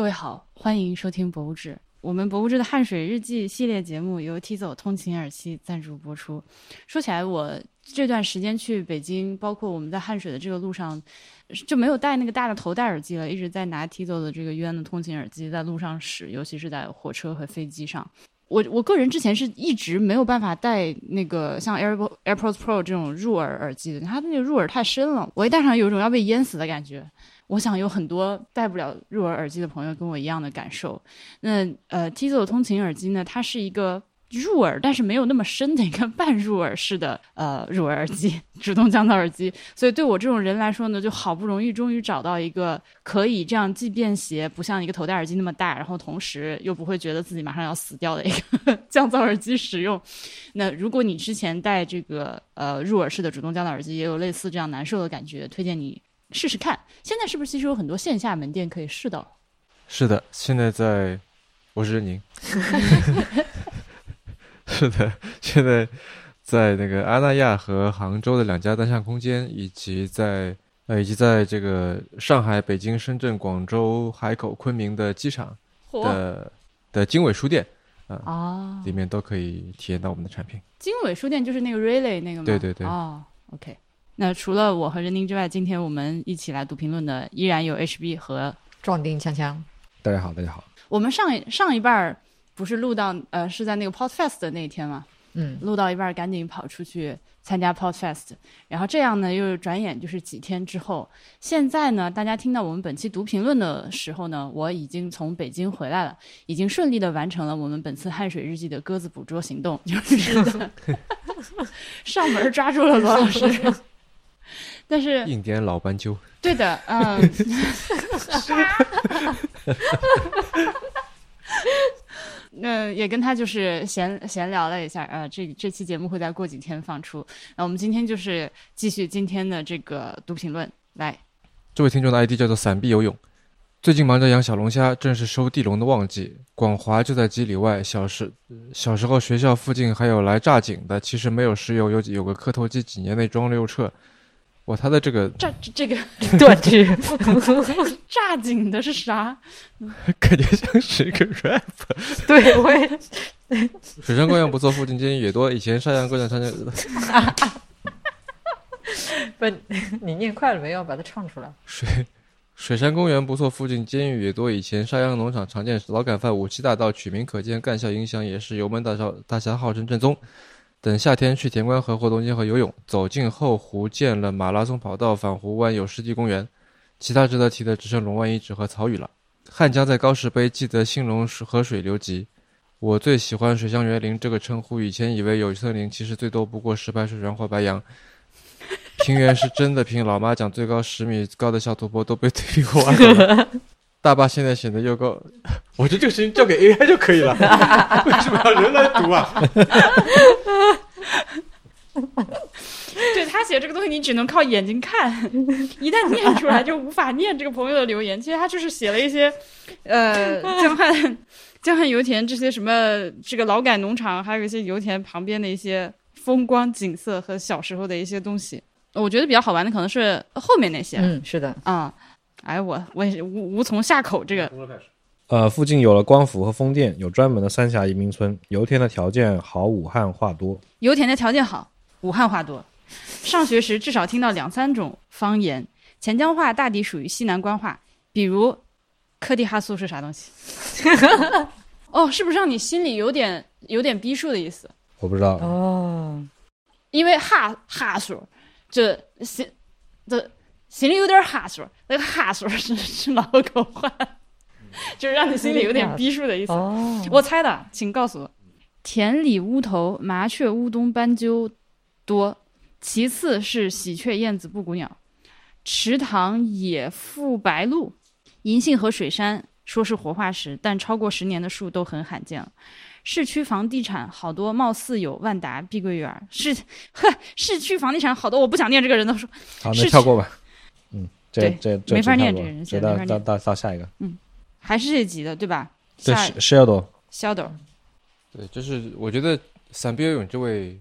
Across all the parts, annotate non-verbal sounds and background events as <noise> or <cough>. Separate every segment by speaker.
Speaker 1: 各位好，欢迎收听《博物志》。我们《博物志》的汗水日记系列节目由 T 走通勤耳机赞助播出。说起来，我这段时间去北京，包括我们在汗水的这个路上，就没有戴那个大的头戴耳机了，一直在拿 T 走的这个 UN 的通勤耳机在路上使，尤其是在火车和飞机上。我我个人之前是一直没有办法戴那个像 Air AirPods Pro 这种入耳耳机的，它那个入耳太深了，我一戴上有一种要被淹死的感觉。我想有很多戴不了入耳耳机的朋友跟我一样的感受。那呃，Tizo 通勤耳机呢，它是一个入耳但是没有那么深的一个半入耳式的呃入耳耳机，主动降噪耳机。所以对我这种人来说呢，就好不容易终于找到一个可以这样既便携，不像一个头戴耳机那么大，然后同时又不会觉得自己马上要死掉的一个 <laughs> 降噪耳机使用。那如果你之前戴这个呃入耳式的主动降噪耳机，也有类似这样难受的感觉，推荐你。试试看，现在是不是其实有很多线下门店可以试到？
Speaker 2: 是的，现在在，我是任宁。<laughs> 是的，现在在那个阿那亚和杭州的两家单向空间，以及在呃，以及在这个上海、北京、深圳、广州、海口、昆明的机场的的经纬书店啊，里面都可以体验到我们的产品。
Speaker 1: 经纬书店就是那个 Relay 那个吗？
Speaker 2: 对对对。
Speaker 1: 哦，OK。那除了我和任宁之外，今天我们一起来读评论的依然有 HB 和
Speaker 3: 壮丁锵锵。
Speaker 4: 大家好，大家好。
Speaker 1: 我们上一上一半儿不是录到呃是在那个 Podfest 的那一天嘛？
Speaker 3: 嗯。
Speaker 1: 录到一半儿赶紧跑出去参加 Podfest，然后这样呢又转眼就是几天之后。现在呢，大家听到我们本期读评论的时候呢，我已经从北京回来了，已经顺利的完成了我们本次汗水日记的鸽子捕捉行动，就是 <laughs> 上门抓住了罗老师。但是
Speaker 2: 印第安老斑鸠，
Speaker 1: 对的，嗯，<laughs> 那也跟他就是闲闲聊了一下，呃，这这期节目会在过几天放出。那我们今天就是继续今天的这个读评论，来，
Speaker 2: 这位听众的 ID 叫做散臂游泳，最近忙着养小龙虾，正是收地笼的旺季。广华就在几里外，小时小时候学校附近还有来炸井的，其实没有石油，有有个磕头机，几年内装了又撤。哇，他的这个
Speaker 1: 炸这个 <laughs>
Speaker 3: 断句，<laughs>
Speaker 1: 炸井的是啥？<laughs>
Speaker 2: 感觉像是一个 rap。
Speaker 3: 对，我也。
Speaker 2: 水山公园不错，附近监狱也多。以前山羊哥讲唱见。
Speaker 3: 不，你念快了没有？把它唱出来。
Speaker 2: 水水山公园不错，附近监狱也多。以前沙羊农场常见劳改犯武器大盗，取名可见，干校影响也是油门大少大侠号称正宗。等夏天去田关河活动街河游泳，走进后湖建了马拉松跑道，返湖湾有湿地公园。其他值得提的只剩龙湾遗址和草屿了。汉江在高石碑，记得兴隆河水流急。我最喜欢水乡园林这个称呼，以前以为有森林，其实最多不过石牌水泉或白杨。平原是真的平，老妈讲最高十米高的小土坡都被推平过了。大坝现在显得又高，我觉得这个事情交给 AI 就可以了，为什么要人来读啊？<laughs>
Speaker 1: 对他写这个东西，你只能靠眼睛看，<laughs> 一旦念出来就无法念这个朋友的留言。其实他就是写了一些，呃，江汉 <laughs> 江汉油田这些什么这个劳改农场，还有一些油田旁边的一些风光景色和小时候的一些东西。我觉得比较好玩的可能是后面那些。
Speaker 3: 嗯，是的，
Speaker 1: 啊。哎，我我也是无无从下口。这个，
Speaker 4: 呃，附近有了光伏和风电，有专门的三峡移民村。油田的条件好，武汉话多。
Speaker 1: 油田的条件好，武汉话多。上学时至少听到两三种方言，钱江话大抵属于西南官话，比如科蒂哈苏是啥东西？<laughs> 哦，是不是让你心里有点有点逼数的意思？
Speaker 4: 我不知道
Speaker 3: 哦，
Speaker 1: 因为哈哈苏这心这。心里有点哈数，那个哈数是 <laughs> 是老口话，<laughs> 就是让你心里有点逼数的意思。我猜的，请告诉我。田里乌头、麻雀、乌冬、斑鸠多，其次是喜鹊、燕子、布谷鸟。池塘野附白鹭，银杏和水杉说是活化石，但超过十年的树都很罕见了。市区房地产好多，貌似有万达、碧桂园。市呵，<laughs> 市区房地产好多，我不想念这个人的说。
Speaker 4: 好，那跳过吧。这
Speaker 1: 这
Speaker 4: 没
Speaker 1: 法念这个人，
Speaker 4: 到到到到下一个，
Speaker 1: 嗯，还是这集的对吧？
Speaker 4: 这是是要多，
Speaker 1: 肖斗，
Speaker 2: 对，就是我觉得散兵游泳这位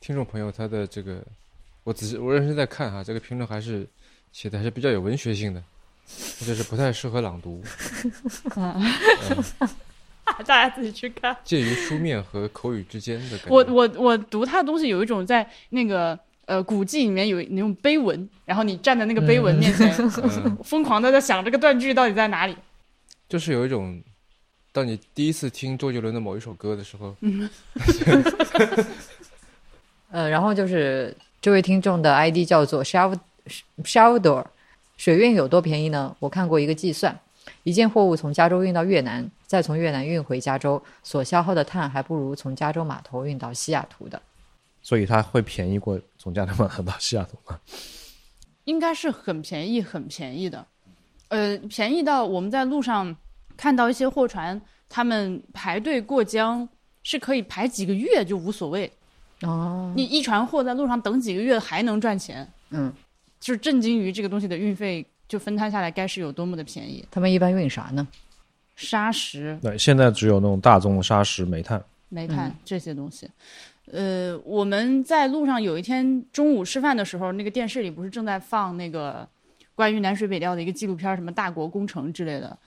Speaker 2: 听众朋友，他的这个，我仔细我认真在看哈，这个评论还是写的还是比较有文学性的，就是不太适合朗读，<laughs>
Speaker 1: 大家自己去看。
Speaker 2: 介于书面和口语之间的感觉。
Speaker 1: 我我我读他的东西有一种在那个呃古迹里面有那种碑文，然后你站在那个碑文面前，
Speaker 2: 嗯，
Speaker 1: 疯狂的在想这个断句到底在哪里。
Speaker 2: 就是有一种，当你第一次听周杰伦的某一首歌的时候，<laughs>
Speaker 3: 呃，然后就是这位听众的 ID 叫做 Shav Shavdor，水运有多便宜呢？我看过一个计算，一件货物从加州运到越南，再从越南运回加州，所消耗的碳还不如从加州码头运到西雅图的。
Speaker 4: 所以它会便宜过从加拿大到西雅图吗？
Speaker 1: 应该是很便宜，很便宜的，呃，便宜到我们在路上看到一些货船，他们排队过江是可以排几个月就无所谓，
Speaker 3: 哦，
Speaker 1: 你一船货在路上等几个月还能赚钱，
Speaker 3: 嗯，
Speaker 1: 就是震惊于这个东西的运费就分摊下来该是有多么的便宜。
Speaker 3: 他们一般运啥呢？
Speaker 1: 砂石、
Speaker 4: 对，现在只有那种大宗的砂石、煤炭。
Speaker 1: 煤炭、
Speaker 3: 嗯
Speaker 1: 这些东西。呃，我们在路上有一天中午吃饭的时候，那个电视里不是正在放那个关于南水北调的一个纪录片，什么大国工程之类的。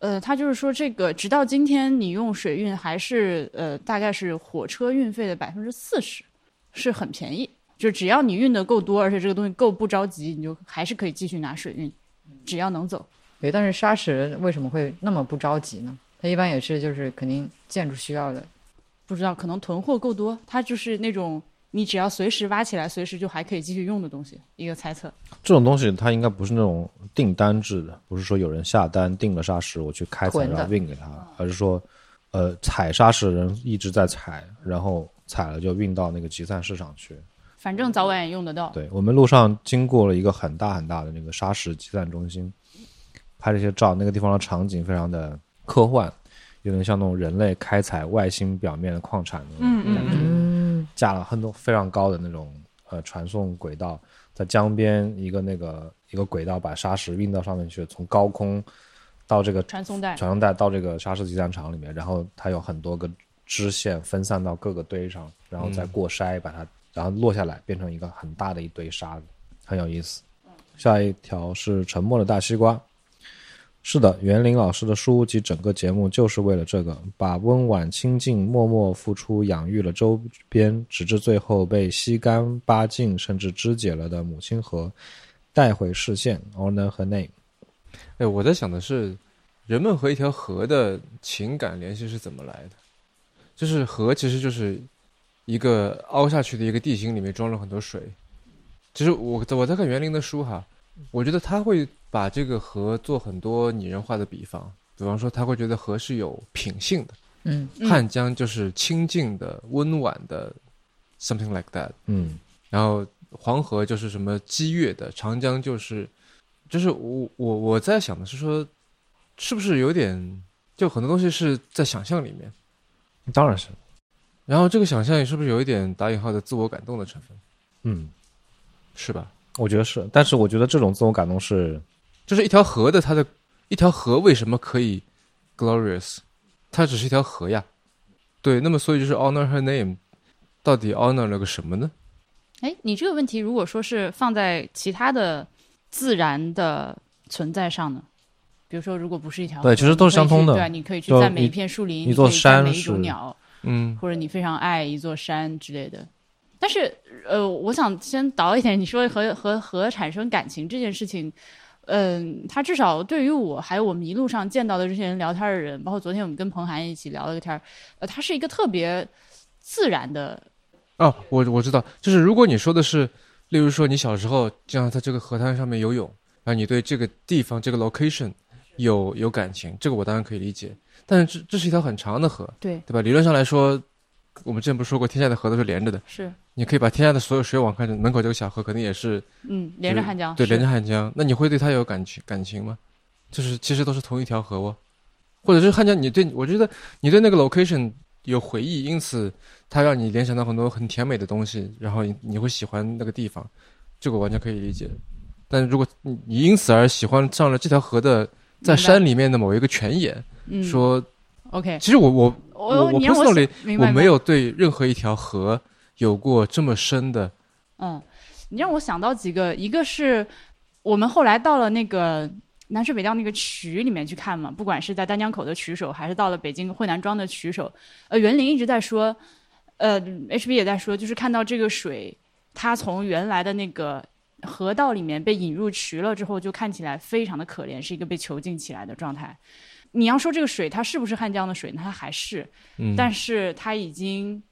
Speaker 1: 呃，他就是说，这个直到今天，你用水运还是呃，大概是火车运费的百分之四十，是很便宜。就只要你运的够多，而且这个东西够不着急，你就还是可以继续拿水运，只要能走。
Speaker 3: 对，但是砂石为什么会那么不着急呢？它一般也是就是肯定建筑需要的。
Speaker 1: 不知道可能囤货够多，它就是那种你只要随时挖起来，随时就还可以继续用的东西，一个猜测。
Speaker 4: 这种东西它应该不是那种订单制的，不是说有人下单订了砂石，我去开采然后运给他，而是说，呃，采砂石的人一直在采，然后采了就运到那个集散市场去。
Speaker 1: 反正早晚也用得到。
Speaker 4: 对我们路上经过了一个很大很大的那个砂石集散中心，拍了一些照，那个地方的场景非常的科幻，有点像那种人类开采外星表面的矿产那种
Speaker 1: 嗯
Speaker 4: 感觉。
Speaker 3: 嗯，
Speaker 4: 架了很多非常高的那种呃传送轨道，在江边一个那个一个轨道把沙石运到上面去，从高空到这个
Speaker 1: 传送带，
Speaker 4: 传送带到这个沙石集散场里面，然后它有很多个支线分散到各个堆上，然后再过筛把它，然后落下来变成一个很大的一堆沙子，很有意思。下一条是沉默的大西瓜。是的，袁林老师的书及整个节目就是为了这个，把温婉清静、默默付出养育了周边，直至最后被吸干、扒净甚至肢解了的母亲河带回视线。Honor 和 name。
Speaker 2: 哎，我在想的是，人们和一条河的情感联系是怎么来的？就是河其实就是一个凹下去的一个地形，里面装了很多水。其实我我在看园林的书哈，我觉得他会把这个河做很多拟人化的比方，比方说他会觉得河是有品性的，
Speaker 3: 嗯，
Speaker 1: 嗯。
Speaker 2: 汉江就是清静的、温婉的，something like that。
Speaker 4: 嗯。
Speaker 2: 然后黄河就是什么激越的，长江就是，就是我我我在想的是说，是不是有点就很多东西是在想象里面，
Speaker 4: 当然是，
Speaker 2: 然后这个想象也是不是有一点打引号的自我感动的成分，
Speaker 4: 嗯，
Speaker 2: 是吧？
Speaker 4: 我觉得是，但是我觉得这种自我感动是，
Speaker 2: 就是一条河的它的一条河为什么可以 glorious？它只是一条河呀，对，那么所以就是 honor her name，到底 honor 了个什么呢？
Speaker 1: 哎，你这个问题如果说是放在其他的自然的存在上呢？比如说，如果不是一条河，
Speaker 4: 对其实都是相通的
Speaker 1: 你可以去对啊，你可以去
Speaker 4: 就
Speaker 1: 赞美一片树林，
Speaker 4: 一座山
Speaker 1: 美一种鸟，
Speaker 2: 嗯，
Speaker 1: 或者你非常爱一座山之类的。但是，呃，我想先倒一点，你说和和和产生感情这件事情，嗯、他至少对于我还有我们一路上见到的这些人聊天的人，包括昨天我们跟彭涵一起聊了个天儿，呃，他是一个特别自然的，
Speaker 2: 哦，我我知道，就是如果你说的是，例如说你小时候经常在这个河滩上面游泳，然后你对这个地方这个 location 有有感情，这个我当然可以理解。但是这这是一条很长的河，
Speaker 1: 对，
Speaker 2: 对吧？理论上来说，我们之前不是说过，天下的河都是连着的，
Speaker 1: 是，
Speaker 2: 你可以把天下的所有水往看，门口这个小河肯定也是
Speaker 1: 嗯，连着汉江，
Speaker 2: 对，连着汉江，那你会对它有感情感情吗？就是其实都是同一条河哦，或者是汉江，你对我觉得你对那个 location 有回忆，因此它让你联想到很多很甜美的东西，然后你你会喜欢那个地方，这个我完全可以理解。但如果你你因此而喜欢上了这条河的在山里面的某一个泉眼，
Speaker 1: 嗯，
Speaker 2: 说
Speaker 1: OK，
Speaker 2: 其实我我
Speaker 1: 我
Speaker 2: 我我
Speaker 1: 你让我
Speaker 2: 没有对任何一条河有过这么深的
Speaker 1: 嗯，你让我想到几个，一个是我们后来到了那个南水北调那个渠里面去看嘛，不管是在丹江口的渠首，还是到了北京惠南庄的渠首，呃，园林一直在说，呃，HB 也在说，就是看到这个水，它从原来的那个河道里面被引入渠了之后，就看起来非常的可怜，是一个被囚禁起来的状态。你要说这个水它是不是汉江的水，那它还是，
Speaker 2: 嗯，
Speaker 1: 但是它已经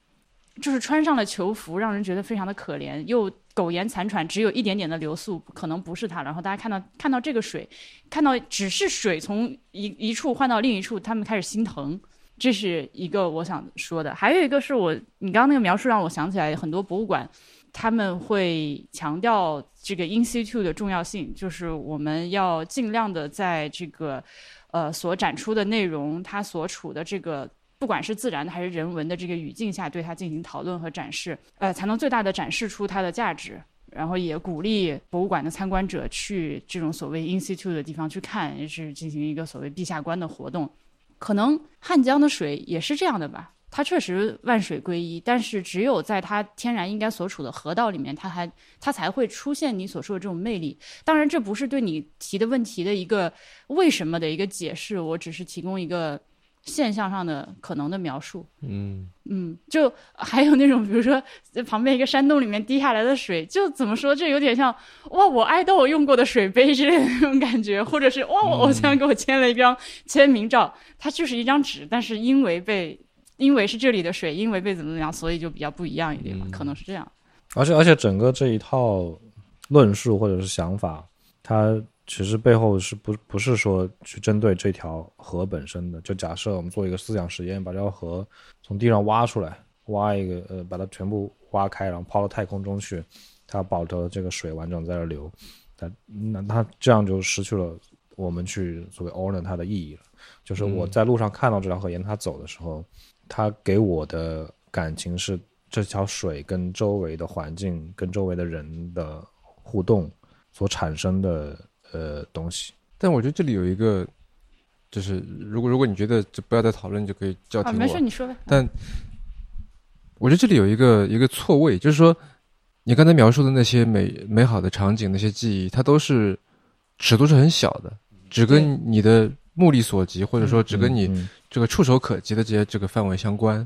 Speaker 1: 就是穿上了囚服，让人觉得非常的可怜，又苟延残喘，只有一点点的流速，可能不是它。然后大家看到看到这个水，看到只是水从一一处换到另一处，他们开始心疼。这是一个我想说的，还有一个是我你刚刚那个描述让我想起来，很多博物馆他们会强调这个 in situ 的重要性，就是我们要尽量的在这个呃所展出的内容，它所处的这个不管是自然的还是人文的这个语境下，对它进行讨论和展示，呃，才能最大的展示出它的价值。然后也鼓励博物馆的参观者去这种所谓 institute 的地方去看，也是进行一个所谓地下观的活动。可能汉江的水也是这样的吧，它确实万水归一，但是只有在它天然应该所处的河道里面，它还它才会出现你所说的这种魅力。当然，这不是对你提的问题的一个为什么的一个解释，我只是提供一个现象上的可能的描述。
Speaker 2: 嗯
Speaker 1: 嗯，就还有那种，比如说在旁边一个山洞里面滴下来的水，就怎么说，这有点像哇，我爱豆用过的水杯之类的那种感觉，或者是哇，我偶像给我签了一张签名照，它就是一张纸，但是因为被因为是这里的水，因为被怎么怎么样，所以就比较不一样一点嘛，
Speaker 2: 嗯
Speaker 1: 可能是这样。
Speaker 4: 而且而且整个这一套论述或者是想法，它其实背后是不不是说去针对这条河本身的？就假设我们做一个思想实验，把这条河从地上挖出来，挖一个呃，把它全部挖开，然后抛到太空中去，它保证这个水完整在这流，它那它这样就失去了我们去所谓 honor 它的意义了。就是我
Speaker 2: 嗯
Speaker 4: 在路上看到这条河沿它走的时候，它给我的感情是这条水跟周围的环境、跟周围的人的互动所产生的呃东西。
Speaker 2: 但我觉得这里有一个，就是如果如果你觉得就不要再讨论，你就可以叫
Speaker 1: 啊，
Speaker 2: 停我。
Speaker 1: 没事，你说呗。
Speaker 2: 但我觉得这里有一个一个错位，就是说，你刚才描述的那些美美好的场景、那些记忆，它都是尺度是很小的，只跟你的目力所及，或者说只跟你
Speaker 4: 嗯
Speaker 2: 这个触手可及的这些这个范围相关。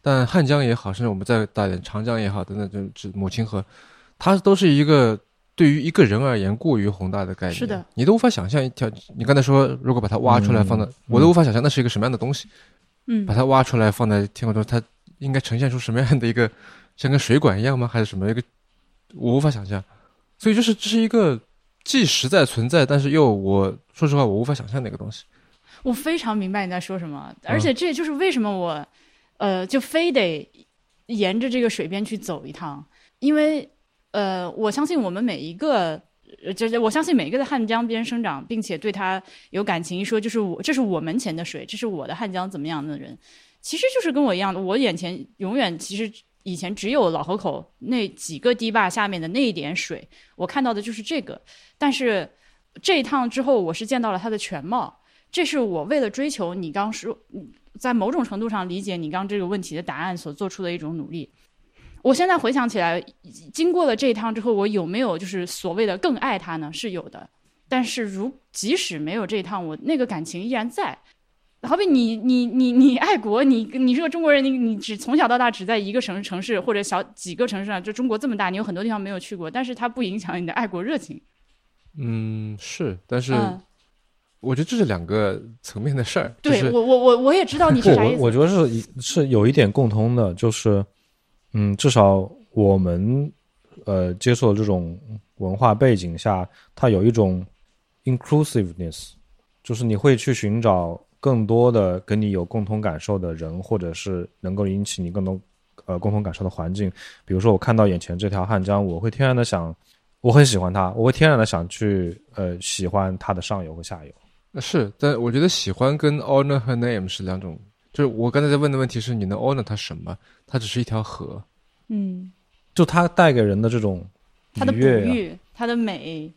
Speaker 2: 但汉江也好，甚至我们再大一点长江也好，等等，这这母亲河，它都是一个对于一个人而言过于宏大的概念。
Speaker 1: 是的，
Speaker 2: 你都无法想象一条。你刚才说，如果把它挖出来
Speaker 4: 嗯
Speaker 2: 放到，
Speaker 4: 嗯
Speaker 2: 我都无法想象那是一个什么样的东西。
Speaker 1: 嗯
Speaker 2: 把，它挖出来放在天空中，它应该呈现出什么样的一个，像跟水管一样吗？还是什么一个？我无法想象。所以就是这是一个既实在存在，但是又我说实话我无法想象的一个东西。
Speaker 1: 我非常明白你在说什么，而且这也就是为什么我，呃，就非得沿着这个水边去走一趟，因为，呃，我相信我们每一个，呃，就是我相信每一个在汉江边生长，并且对它有感情，一说就是我，这是我门前的水，这是我的汉江，怎么样的人，其实就是跟我一样的，我眼前永远其实以前只有老河口那几个堤坝下面的那一点水，我看到的就是这个，但是这一趟之后，我是见到了它的全貌。这是我为了追求你刚说，嗯在某种程度上理解你刚这个问题的答案所做出的一种努力。我现在回想起来，经过了这一趟之后，我有没有就是所谓的更爱他呢？是有的，但是如即使没有这一趟，我那个感情依然在。好比你你你你爱国，你你是个中国人，你你只从小到大只在一个城城市或者小几个城市上，就中国这么大，你有很多地方没有去过，但是它不影响你的爱国热情。
Speaker 2: 嗯，是，但是
Speaker 1: 嗯，
Speaker 2: 我觉得这是两个层面的事儿。
Speaker 1: 对
Speaker 2: 就是
Speaker 1: 我我我我也知道你，是啥意思。
Speaker 4: 我我觉得是是有一点共通的，就是，嗯，至少我们呃接受这种文化背景下，它有一种 inclusiveness，就是你会去寻找更多的跟你有共同感受的人，或者是能够引起你更多呃共同感受的环境。比如说，我看到眼前这条汉江，我会天然的想，我很喜欢它，我会天然的想去呃喜欢它的上游和下游。
Speaker 2: 是，但我觉得喜欢跟 honor 和 name 是两种。就是我刚才在问的问题是，你能 honor 它什么？它只是一条河。
Speaker 1: 嗯，
Speaker 4: 就它带给人的这种
Speaker 1: 它的哺
Speaker 4: 愉悦
Speaker 1: 它的美，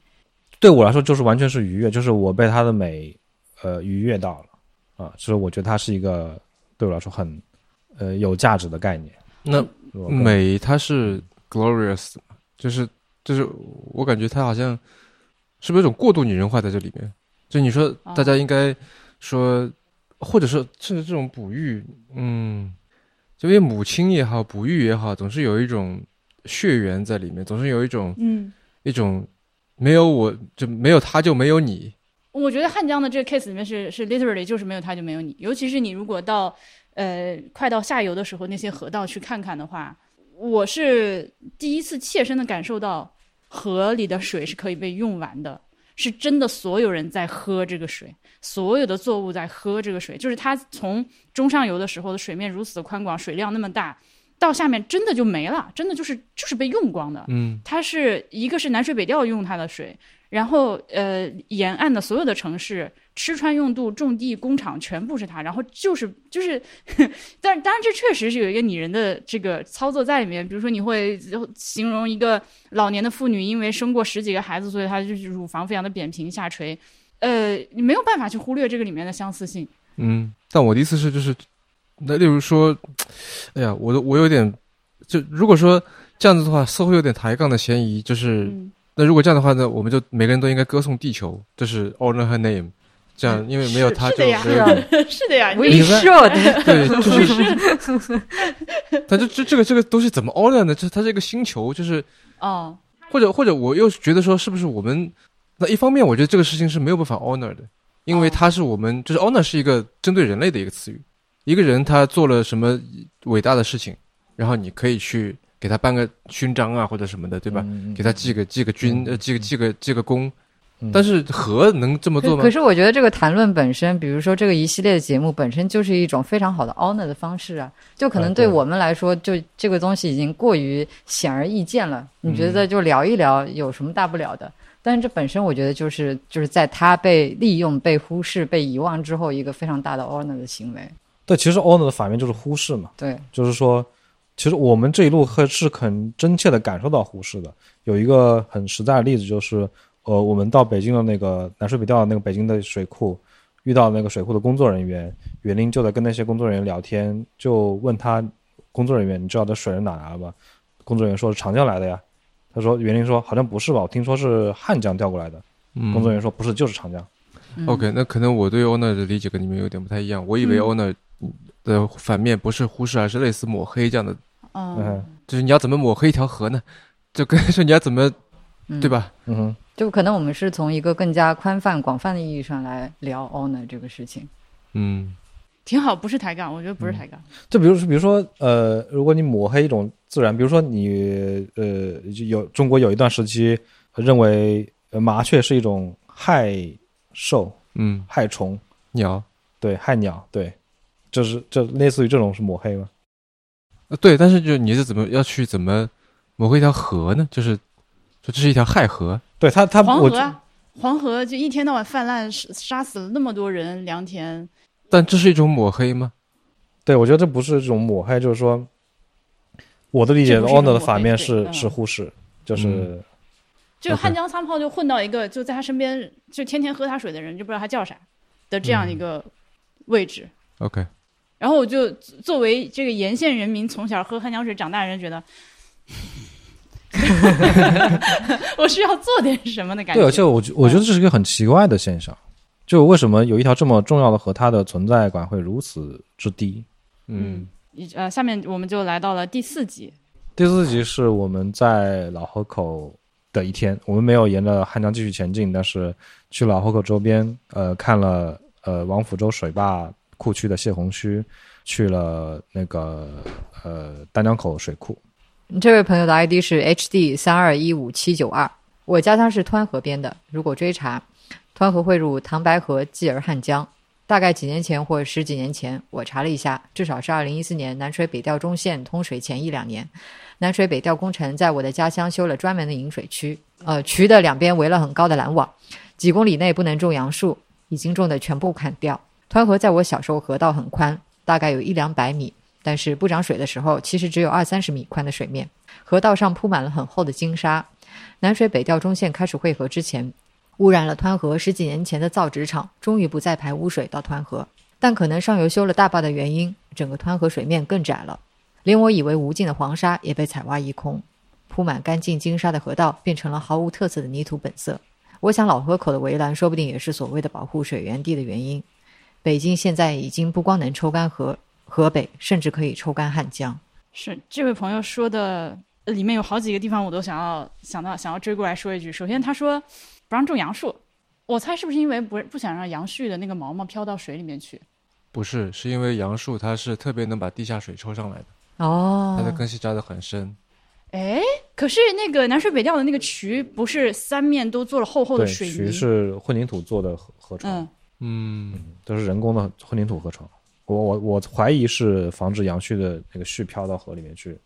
Speaker 4: 对我来说就是完全是愉悦，就是我被它的美呃愉悦到了啊，所以我觉得它是一个对我来说很呃有价值的概念。
Speaker 2: 那美它是 glorious，就是就是我感觉它好像是不是有一种过度拟人化在这里面？就你说
Speaker 1: 哦。
Speaker 2: 大家应该说，或者说甚至这种哺育，嗯，就因为母亲也好，哺育也好，总是有一种血缘在里面，总是有一种
Speaker 1: 嗯，
Speaker 2: 一种没有我就没有他就没有你，
Speaker 1: 我觉得汉江的这个 case 里面是是 literally 就是没有他就没有你，尤其是你如果到呃快到下游的时候，那些河道去看看的话，我是第一次切身的感受到河里的水是可以被用完的，是真的所有人在喝这个水，所有的作物在喝这个水，就是它从中上游的时候的水面如此的宽广，水量那么大，到下面真的就没了，真的就是就是被用光的。
Speaker 2: 嗯
Speaker 1: 它是一个是南水北调用它的水，然后呃沿岸的所有的城市吃穿用度、种地、工厂全部是它，然后就是就是，<laughs> 但是当然这确实是有一个拟人的这个操作在里面，比如说你会形容一个老年的妇女因为生过十几个孩子，所以她就是乳房非常的扁平下垂，呃，你没有办法去忽略这个里面的相似性。
Speaker 2: 嗯，但我的意思是就是，那例如说，哎呀，我都我有点，就如果说这样子的话，似乎有点抬杠的嫌疑，就是。
Speaker 1: 嗯，
Speaker 2: 那如果这样的话呢，我们就每个人都应该歌颂地球，这是 honor her name，这样因为没有他 <laughs> <laughs> 就
Speaker 1: 是
Speaker 3: 是
Speaker 1: 的呀
Speaker 3: ，We
Speaker 1: 你
Speaker 3: should，
Speaker 2: 对，就是，但这这这个这个东西怎么 honor 呢？这它是一个星球，就是
Speaker 1: 哦，
Speaker 2: 或者或者我又觉得说，是不是我们那一方面，我觉得这个事情是没有办法 honor 的，因为
Speaker 1: 哦
Speaker 2: 它是我们就是 honor 是一个针对人类的一个词语，一个人他做了什么伟大的事情，然后你可以去给他颁个勋章啊或者什么的，对吧？
Speaker 4: 嗯
Speaker 2: 给他记个记个军，呃，记个记个记个功。
Speaker 4: 嗯
Speaker 2: 但是和能这么做吗
Speaker 3: 可可？是我觉得这个谈论本身，比如说这个一系列的节目本身就是一种非常好的 honor 的方式啊，就可能
Speaker 4: 啊对
Speaker 3: 对我们来说，就这个东西已经过于显而易见了。你觉得就聊一聊有什么大不了的？但是这本身我觉得就是就是在他被利用、被忽视、被遗忘之后，一个非常大的 honor 的行为。
Speaker 4: 对，其实 honor 的反面就是忽视嘛，
Speaker 3: 对，
Speaker 4: 就是说，其实我们这一路还是很真切的感受到忽视的。有一个很实在的例子就是，呃，我们到北京的那个南水北调的那个北京的水库，遇到那个水库的工作人员，园林就在跟那些工作人员聊天，就问他工作人员，你知道这水是哪来的吗？工作人员说是长江来的呀。他说园林说好像不是吧，我听说是汉江调过来的。
Speaker 2: 嗯
Speaker 4: 工作人员说不是，就是长江。
Speaker 3: 嗯
Speaker 2: OK，那可能我对 owner 的理解跟你们有点不太一样。我以为 owner 的反面不是忽视，而是类似抹黑这样的，
Speaker 1: 嗯
Speaker 4: 嗯，
Speaker 2: 就是你要怎么抹黑一条河呢？就跟 <laughs> 说你要怎么，
Speaker 3: 嗯
Speaker 2: 对？吧？
Speaker 4: 嗯哼，
Speaker 3: 就可能我们是从一个更加宽泛、广泛的意义上来聊 honor 这个事情。
Speaker 2: 嗯
Speaker 1: 挺好，不是抬杠，我觉得不是抬杠。
Speaker 4: 就比如说，比如说，呃，如果你抹黑一种自然，比如说你呃，就有中国有一段时期认为呃麻雀是一种害兽、
Speaker 2: 嗯，
Speaker 4: 害虫，
Speaker 2: 鸟，
Speaker 4: 对，害鸟，对，就是这类似于这种是抹黑吗？
Speaker 2: 呃对，但是就你是怎么要去怎么抹黑一条河呢？就是说这是一条害河，
Speaker 4: 对他他我
Speaker 1: 黄河啊，黄河就一天到晚泛滥，杀杀死了那么多人，良田。
Speaker 2: 但这是一种抹黑吗？
Speaker 4: 对我觉得这不是一种抹黑，就是说我的理解 honor 的反面是是忽视，就是
Speaker 2: 嗯
Speaker 1: 就汉江三炮就混到一个就在他身边就天天喝他水的人，就不知道他叫啥的这样一个位置。
Speaker 2: OK，
Speaker 1: 然后我就作为这个沿线人民，从小喝汉江水长大的人，觉得 <laughs> 我需要做点什么的感觉。
Speaker 4: 对，而且我觉我觉得这是一个很奇怪的现象，就为什么有一条这么重要的河，它的存在感会如此之低？
Speaker 2: 嗯
Speaker 1: 一呃，下面我们就来到了第四集。
Speaker 4: 第四集是我们在老河口的一天，我们没有沿着汉江继续前进，但是去老河口周边，呃，看了呃王府洲水坝库区的泄洪区，去了那个呃丹江口水库。
Speaker 3: 这位朋友的 ID 是 HD 三二一五七九二。我家乡是湍河边的，如果追查，湍河汇入唐白河，继而汉江。大概几年前或十几年前，我查了一下，至少是二零一四年南水北调中线通水前一两年，南水北调工程在我的家乡修了专门的引水渠，呃，渠的两边围了很高的拦网，几公里内不能种杨树，已经种的全部砍掉。湍河在我小时候河道很宽，大概有一两百米，但是不涨水的时候，其实只有二三十米宽的水面。河道上铺满了很厚的金沙。南水北调中线开始汇合之前，污染了湍河十几年前的造纸厂终于不再排污水到湍河，但可能上游修了大坝的原因，整个湍河水面更窄了，连我以为无尽的黄沙也被采挖一空，铺满干净金沙的河道变成了毫无特色的泥土本色。我想老河口的围栏说不定也是所谓的保护水源地的原因。北京现在已经不光能抽干河河北，甚至可以抽干汉江。
Speaker 1: 是这位朋友说的，呃里面有好几个地方我都想要想到想要追过来说一句。首先他说不让种杨树，我猜是不是因为不不想让杨絮的那个毛毛飘到水里面去？
Speaker 2: 不是，是因为杨树它是特别能把地下水抽上来的，哦它的
Speaker 3: 哦，
Speaker 2: 根系扎得很深。
Speaker 1: 哎，可是那个南水北调的那个渠不是三面都做了厚厚的，水泥？
Speaker 4: 渠是混凝土做的河河床，
Speaker 1: 嗯，
Speaker 2: 嗯，
Speaker 4: 都是人工的混凝土河床。我我我怀疑是防止杨絮的那个絮飘到河里面去，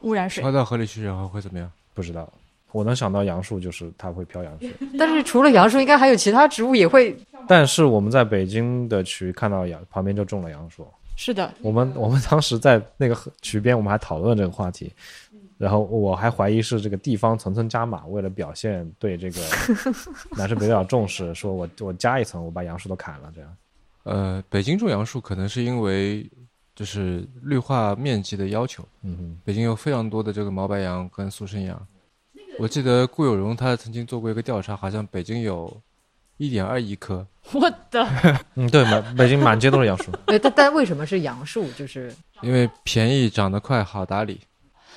Speaker 1: 污染水
Speaker 2: 飘。到河里去，然后会怎么样？
Speaker 4: 不知道。我能想到杨树就是它会飘杨絮，
Speaker 3: 但是除了杨树，应该还有其他植物也会。
Speaker 4: 但是我们在北京的渠看到杨旁边就种了杨树。
Speaker 1: 是的，
Speaker 4: 我们我们当时在那个渠边，我们还讨论这个话题，然后我还怀疑是这个地方层层加码，为了表现对这个 <laughs> 南水北调重视，说我我加一层，我把杨树都砍了，这样。
Speaker 2: 呃，北京种杨树可能是因为就是绿化面积的要求，
Speaker 4: 嗯哼，
Speaker 2: 北京有非常多的这个毛白杨跟速生杨。我记得顾有荣他曾经做过一个调查，好像北京有一点二亿棵。<laughs>
Speaker 1: 我的 <laughs>
Speaker 4: 嗯，对，满北京满街都是杨树。<laughs>
Speaker 3: 对，但但为什么是杨树？就是
Speaker 2: 因为便宜、长得快、好打理。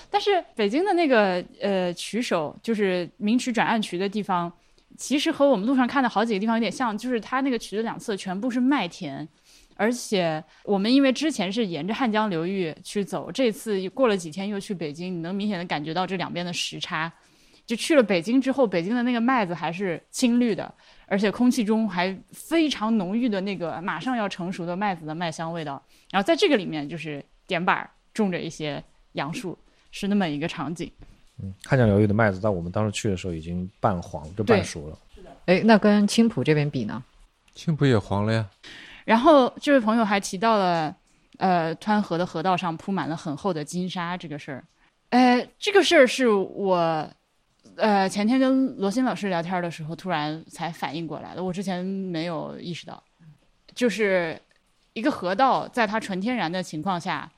Speaker 1: 但是北京的那个呃渠首，就是明渠转暗渠的地方，其实和我们路上看的好几个地方有点像，就是它那个渠的两侧全部是麦田，而且我们因为之前是沿着汉江流域去走，这次过了几天又去北京，你能明显的感觉到这两边的时差。就去了北京之后，北京的那个麦子还是青绿的，而且空气中还非常浓郁的那个马上要成熟的麦子的麦香味道。然后在这个里面，就是点板种着一些杨树，是那么一个场景。
Speaker 4: 汉江流域的麦子，在我们当时去的时候已经半黄，就半熟了。
Speaker 3: 哎，那跟青浦这边比呢？
Speaker 2: 青浦也黄了呀。
Speaker 1: 然后这位朋友还提到了，呃，湍河的河道上铺满了很厚的金沙这个事儿。呃，这个事儿是我，呃，前天跟罗新老师聊天的时候突然才反应过来的，我之前没有意识到，就是一个河道在它纯天然的情况下，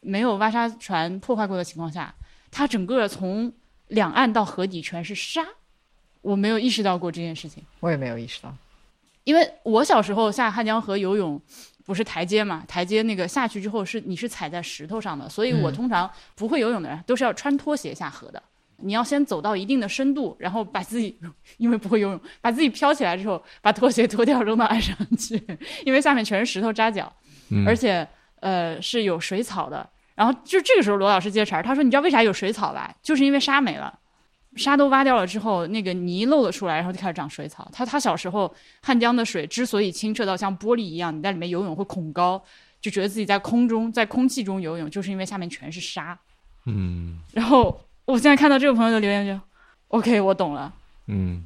Speaker 1: 没有挖沙船破坏过的情况下，它整个从两岸到河底全是沙，我没有意识到过这件事情。
Speaker 3: 我也没有意识到。
Speaker 1: 因为我小时候下汉江河游泳，不是台阶嘛？台阶那个下去之后是你是踩在石头上的，所以我
Speaker 3: 嗯
Speaker 1: 通常不会游泳的人都是要穿拖鞋下河的。你要先走到一定的深度，然后把自己因为不会游泳，把自己飘起来之后，把拖鞋脱掉扔到岸上去，<laughs> 因为下面全是石头扎脚，
Speaker 2: 嗯，
Speaker 1: 而且呃是有水草的。然后就这个时候，罗老师接茬儿，他说：“你知道为啥有水草吧？就是因为沙没了。”沙都挖掉了之后，那个泥露了出来，然后就开始长水草。他他小时候汉江的水之所以清澈到像玻璃一样，你在里面游泳会恐高，就觉得自己在空中在空气中游泳，就是因为下面全是沙。
Speaker 2: 嗯
Speaker 1: 然后我现在看到这个朋友的留言就，OK，我懂了。
Speaker 2: 嗯，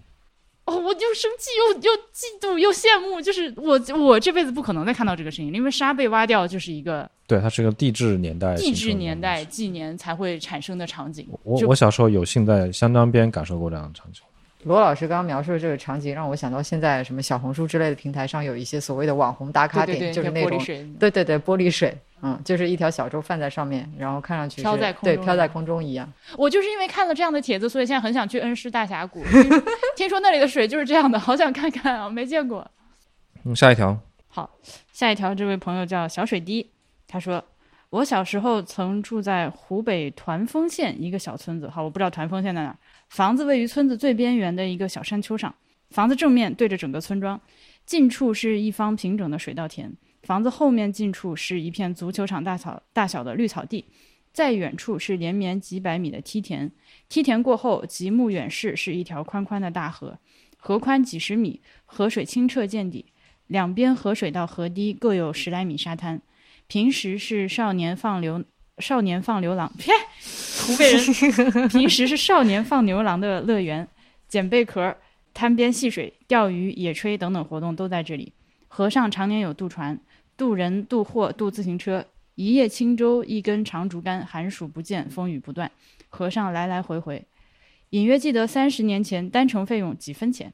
Speaker 1: 哦，我又生气又又嫉妒又羡慕，就是我我这辈子不可能再看到这个事情，因为沙被挖掉就是一个
Speaker 4: 对，它是个地质年代，
Speaker 1: 地质年代。纪年才会产生的场景。
Speaker 4: 我我小时候有幸在湘江边感受过这样的场景。
Speaker 3: 罗老师刚刚描述的这个场景，让我想到现在什么小红书之类的平台上有一些所谓的网红打卡点，
Speaker 1: 对对对，
Speaker 3: 就是那种
Speaker 1: 玻璃水。
Speaker 3: 对对对玻璃水，嗯，就是一条小舟泛在上面，然后看上去
Speaker 1: 飘在空中
Speaker 3: 对飘在空中一样。
Speaker 1: 我就是因为看了这样的帖子，所以现在很想去恩施大峡谷。听说听说那里的水就是这样的，好想看看啊，没见过。
Speaker 4: 嗯，下一条，好
Speaker 1: 下一条，这位朋友叫小水滴，他说：“我小时候曾住在湖北团风县一个小村子，好，我不知道团风县在哪儿。房子位于村子最边缘的一个小山丘上，房子正面对着整个村庄，近处是一方平整的水稻田，房子后面近处是一片足球场大草大小的绿草地，再远处是连绵几百米的梯田，梯田过后极目远视是一条宽宽的大河，河宽几十米，河水清澈见底。”两边河水到河堤各有十来米沙滩，平时是少年放牛少年放牛郎，呸，湖北人，<laughs> 平时是少年放牛郎的乐园，捡贝壳、滩边戏水、钓鱼、野炊等等活动都在这里。河上常年有渡船、渡人、渡货、渡自行车，一叶轻舟，一根长竹竿，寒暑不见，风雨不断，河上来来回回。隐约记得三十年前单程费用几分钱。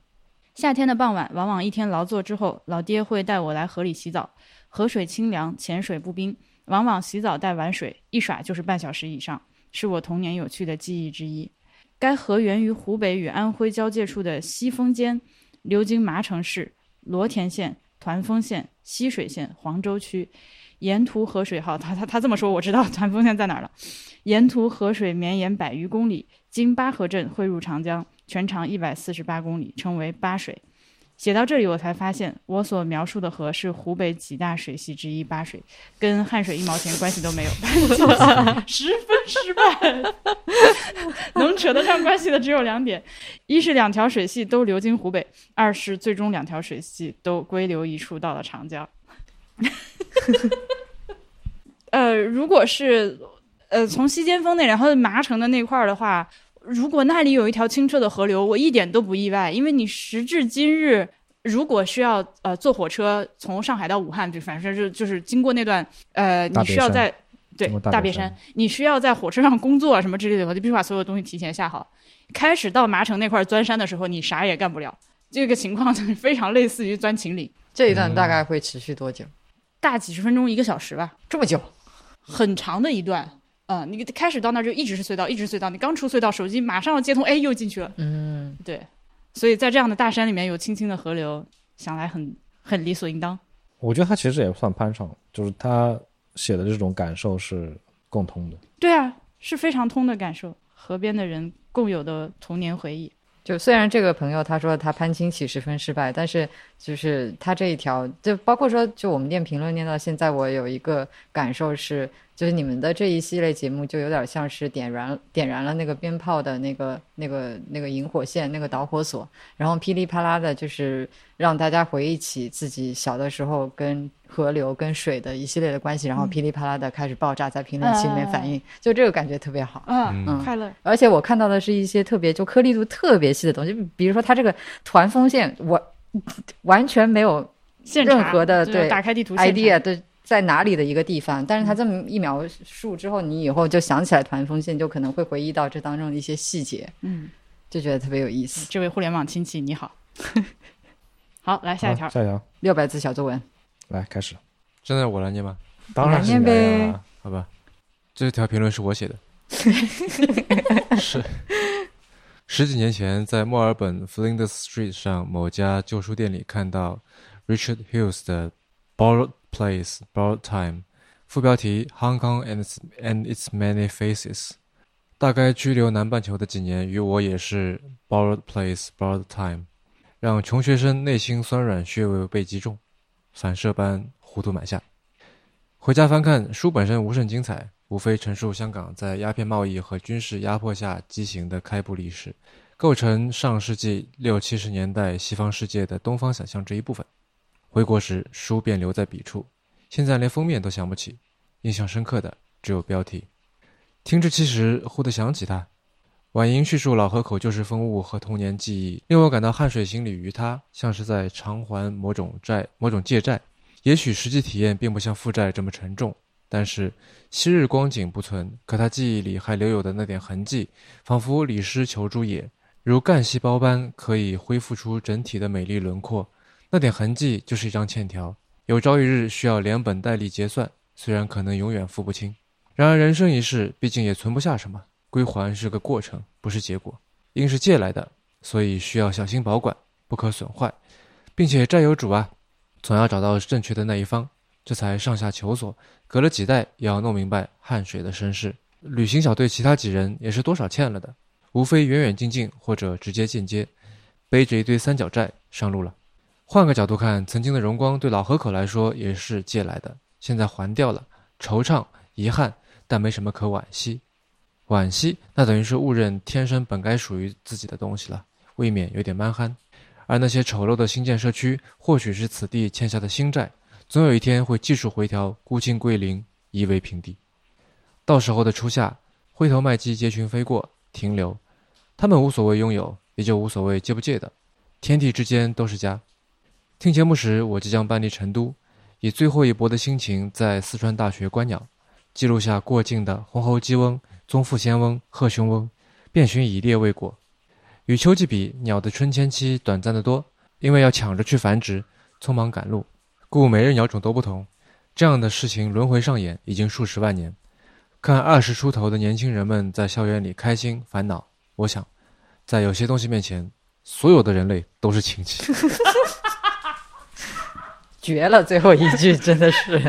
Speaker 1: 夏天的傍晚，往往一天劳作之后，老爹会带我来河里洗澡。河水清凉，浅水不冰，往往洗澡带玩水，一耍就是半小时以上，是我童年有趣的记忆之一。该河源于湖北与安徽交界处的西峰间，流经麻城市、罗田县、团风县、浠水县、黄州区。沿途河水好，他他他这么说，我知道团风县在哪儿了。沿途河水绵延百余公里，经巴河镇汇入长江，全长一百四十八公里，称为巴水。写到这里，我才发现我所描述的河是湖北几大水系之一巴水，跟汉水一毛钱关系都没有，十分失败。能扯得上关系的只有两点：一是两条水系都流经湖北；二是最终两条水系都归流一处，到了长江。<laughs> 呃，如果是呃从西尖峰那，然后麻城的那块儿的话，如果那里有一条清澈的河流，我一点都不意外，因为你时至今日，如果需要呃坐火车从上海到武汉，就反正是就是经过那段呃，你需要在对
Speaker 4: 大
Speaker 1: 大别
Speaker 4: 别山
Speaker 1: 山，你需要在火车上工作啊什么之类的，我就必须把所有东西提前下好。开始到麻城那块儿钻山的时候，你啥也干不了，这个情况就是非常类似于钻秦岭，
Speaker 3: 这一段大概会持续多久？
Speaker 1: 大几十分钟一个小时吧。
Speaker 3: 这么久？
Speaker 1: 很长的一段。嗯，你开始到那儿就一直是隧道，一直隧道。你刚出隧道，手机马上要接通，哎，又进去了。
Speaker 3: 嗯，
Speaker 1: 对，所以在这样的大山里面有清清的河流，想来很很理所应当。
Speaker 4: 我觉得他其实也算攀上，就是他写的这种感受是共通的。
Speaker 1: 对啊，是非常通的感受，河边的人共有的童年回忆。
Speaker 3: 就虽然这个朋友他说他攀亲戚十分失败，但是就是他这一条，就包括说，就我们念评论念到现在，我有一个感受是，就是你们的这一系列节目就有点像是点燃点燃了那个鞭炮的那个那个那个引火线那个导火索，然后噼里啪啦的，就是让大家回忆起自己小的时候跟河流跟水的一系列的关系，然后噼里啪啦的开始爆炸，在评论区里面反应，就这个感觉特别好。
Speaker 1: 嗯，
Speaker 3: 嗯
Speaker 1: 快乐。
Speaker 3: 而且我看到的是一些特别就颗粒度特别细的东西，比如说它这个团风线，我 <laughs> 完全没有任何的对
Speaker 1: 打开地图
Speaker 3: idea 对在哪里的一个地方，但是他这么一描述之后，你以后就想起来团风线，就可能会回忆到这当中的一些细节，
Speaker 1: 嗯，
Speaker 3: 就觉得特别有意思。
Speaker 1: 这位互联网亲戚你好。<laughs> 好，来下一条
Speaker 4: 好。下一条，<laughs>
Speaker 3: 六百字小作文，
Speaker 4: 来开始。
Speaker 2: 真的我来念吗？
Speaker 4: 当然是
Speaker 3: 念呗
Speaker 2: 好吧，这条评论是我写的。<laughs> 是十几年前，在墨尔本 Flinders Street 上某家旧书店里看到 Richard Hughes 的《Borrowed Place, Borrowed Time》，副标题 “Hong Kong and its, and its Many Faces”。大概居留南半球的几年，与我也是 “Borrowed Place, Borrowed Time”，让穷学生内心酸软，穴位被击中，反射般糊涂买下。回家翻看书本身无甚精彩，无非陈述香港在鸦片贸易和军事压迫下畸形的开埠历史，构成上世纪六七十年代西方世界的东方想象这一部分。回国时，书便留在笔处，现在连封面都想不起，印象深刻的只有标题。听这期时，忽地想起他。婉莹叙述老河口旧时风物和童年记忆，令我感到汗水行礼于他，像是在偿还某种债、某种借债。也许实际体验并不像负债这么沉重，但是昔日光景不存，可他记忆里还留有的那点痕迹，仿佛李师求诸也，如干细胞般可以恢复出整体的美丽轮廓。那点痕迹就是一张欠条，有朝一日需要连本带利结算，虽然可能永远付不清。然而人生一世，毕竟也存不下什么，归还是个过程，不是结果。因是借来的，所以需要小心保管，不可损坏，并且债有主啊。总要找到正确的那一方，这才上下求索。隔了几代，也要弄明白汗水的身世。旅行小队其他几人也是多少欠了的，无非远远近近或者直接间接，背着一堆三角债上路了。换个角度看，曾经的荣光对老河口来说也是借来的，现在还掉了，惆怅遗憾，但没什么可惋惜。惋惜，那等于是误认天生本该属于自己的东西了，未免有点蛮憨。而那些丑陋的新建社区，或许是此地欠下的新债，总有一天会技术回调，孤清归零，夷为平地。到时候的初夏，灰头麦鸡结群飞过，停留，他们无所谓拥有，也就无所谓借不借的，天地之间都是家。听节目时，我即将搬离成都，以最后一搏的心情在四川大学观鸟，记录下过境的红喉鸡翁、棕腹仙翁、褐胸翁，遍寻已猎未果。与秋季比，鸟的春迁期短暂得多，因为要抢着去繁殖，匆忙赶路，故每日鸟种都不同。这样的事情轮回上演已经数十万年。看二十出头的年轻人们在校园里开心烦恼，我想，在有些东西面前，所有的人类都是亲戚。<laughs>
Speaker 3: 绝了！最后一句 <laughs> 真的是，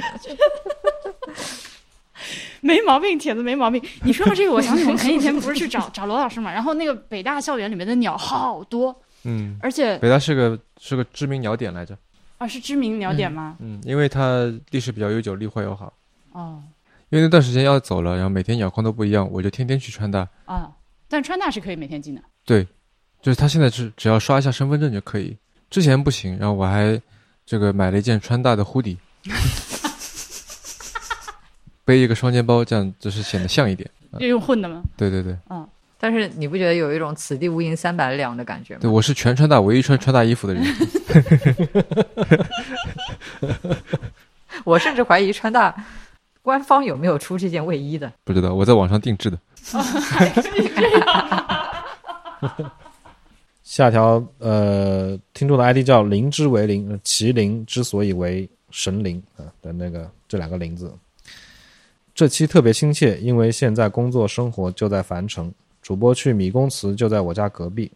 Speaker 3: <laughs>
Speaker 1: 没毛病，帖子没毛病。你说到这个，我想起我们前几天不是去找 <laughs> 找罗老师嘛，然后那个北大校园里面的鸟好多，
Speaker 2: 嗯，
Speaker 1: 而且
Speaker 2: 北大是个是个知名鸟点来着。
Speaker 1: 啊是知名鸟点吗？
Speaker 2: 嗯，因为它历史比较悠久，绿化又好。
Speaker 1: 哦
Speaker 2: 因为那段时间要走了，然后每天鸟况都不一样，我就天天去川大。
Speaker 1: 啊，但川大是可以每天进的。
Speaker 2: 对，就是他现在是只要刷一下身份证就可以，之前不行。然后我还这个买了一件川大的 hoodie，背一个双肩包，这样就是显得像一点。
Speaker 1: 就用混的吗？
Speaker 2: 对对对，嗯
Speaker 3: 但是你不觉得有一种此地无银三百两的感觉吗对？
Speaker 2: 我是全川大唯一穿川大衣服的人。
Speaker 3: 我甚至怀疑川大官方有没有出这件卫衣的。
Speaker 2: 不知道，我在网上定制的。<laughs>
Speaker 4: 下条呃，听众的 ID 叫灵之为灵，麒麟之所以为神灵啊、的那个这两个灵字。这期特别亲切，因为现在工作生活就在樊城，主播去米公祠就在我家隔壁，